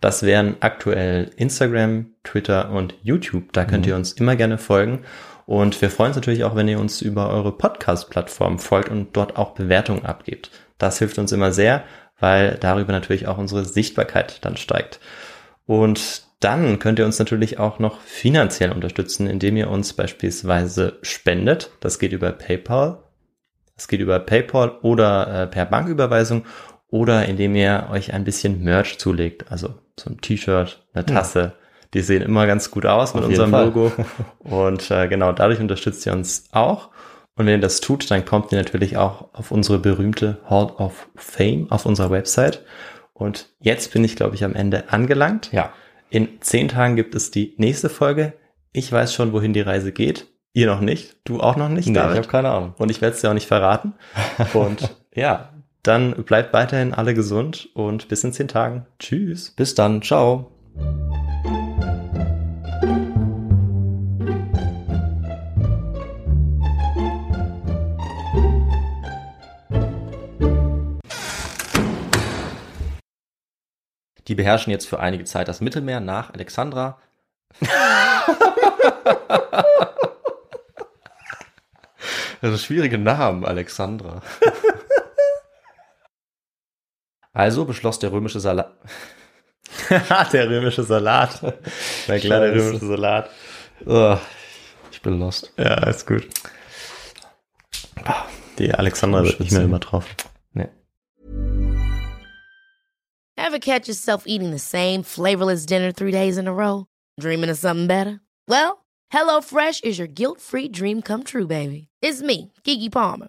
Das wären aktuell Instagram, Twitter und YouTube. Da könnt ihr uns immer gerne folgen. Und wir freuen uns natürlich auch, wenn ihr uns über eure Podcast-Plattform folgt und dort auch Bewertungen abgebt. Das hilft uns immer sehr, weil darüber natürlich auch unsere Sichtbarkeit dann steigt. Und dann könnt ihr uns natürlich auch noch finanziell unterstützen, indem ihr uns beispielsweise spendet. Das geht über PayPal. Das geht über PayPal oder äh, per Banküberweisung oder indem ihr euch ein bisschen Merch zulegt. Also so ein T-Shirt, eine Tasse. Die sehen immer ganz gut aus mit unserem Fall. Logo. <laughs> Und äh, genau dadurch unterstützt ihr uns auch. Und wenn ihr das tut, dann kommt ihr natürlich auch auf unsere berühmte Hall of Fame auf unserer Website. Und jetzt bin ich, glaube ich, am Ende angelangt. Ja. In zehn Tagen gibt es die nächste Folge. Ich weiß schon, wohin die Reise geht. Ihr noch nicht. Du auch noch nicht, Nee, ich habe keine Ahnung. Und ich werde es dir auch nicht verraten. Und <laughs> ja, dann bleibt weiterhin alle gesund und bis in zehn Tagen. Tschüss. Bis dann. Ciao. Die beherrschen jetzt für einige Zeit das Mittelmeer nach Alexandra. <laughs> Das ist schwierige Namen, Alexandra. <laughs> Also beschloss der römische Salat. <laughs> der römische Salat. Na klar, der römische Salat. Ich bin lost. Ja, ist gut. Die Alexandra wird nicht mehr immer drauf. Nee. Ever catch yourself eating the same flavorless dinner three days in a row? Dreaming of something better? Well, HelloFresh is your guilt-free dream come true, baby. It's me, Kiki Palmer.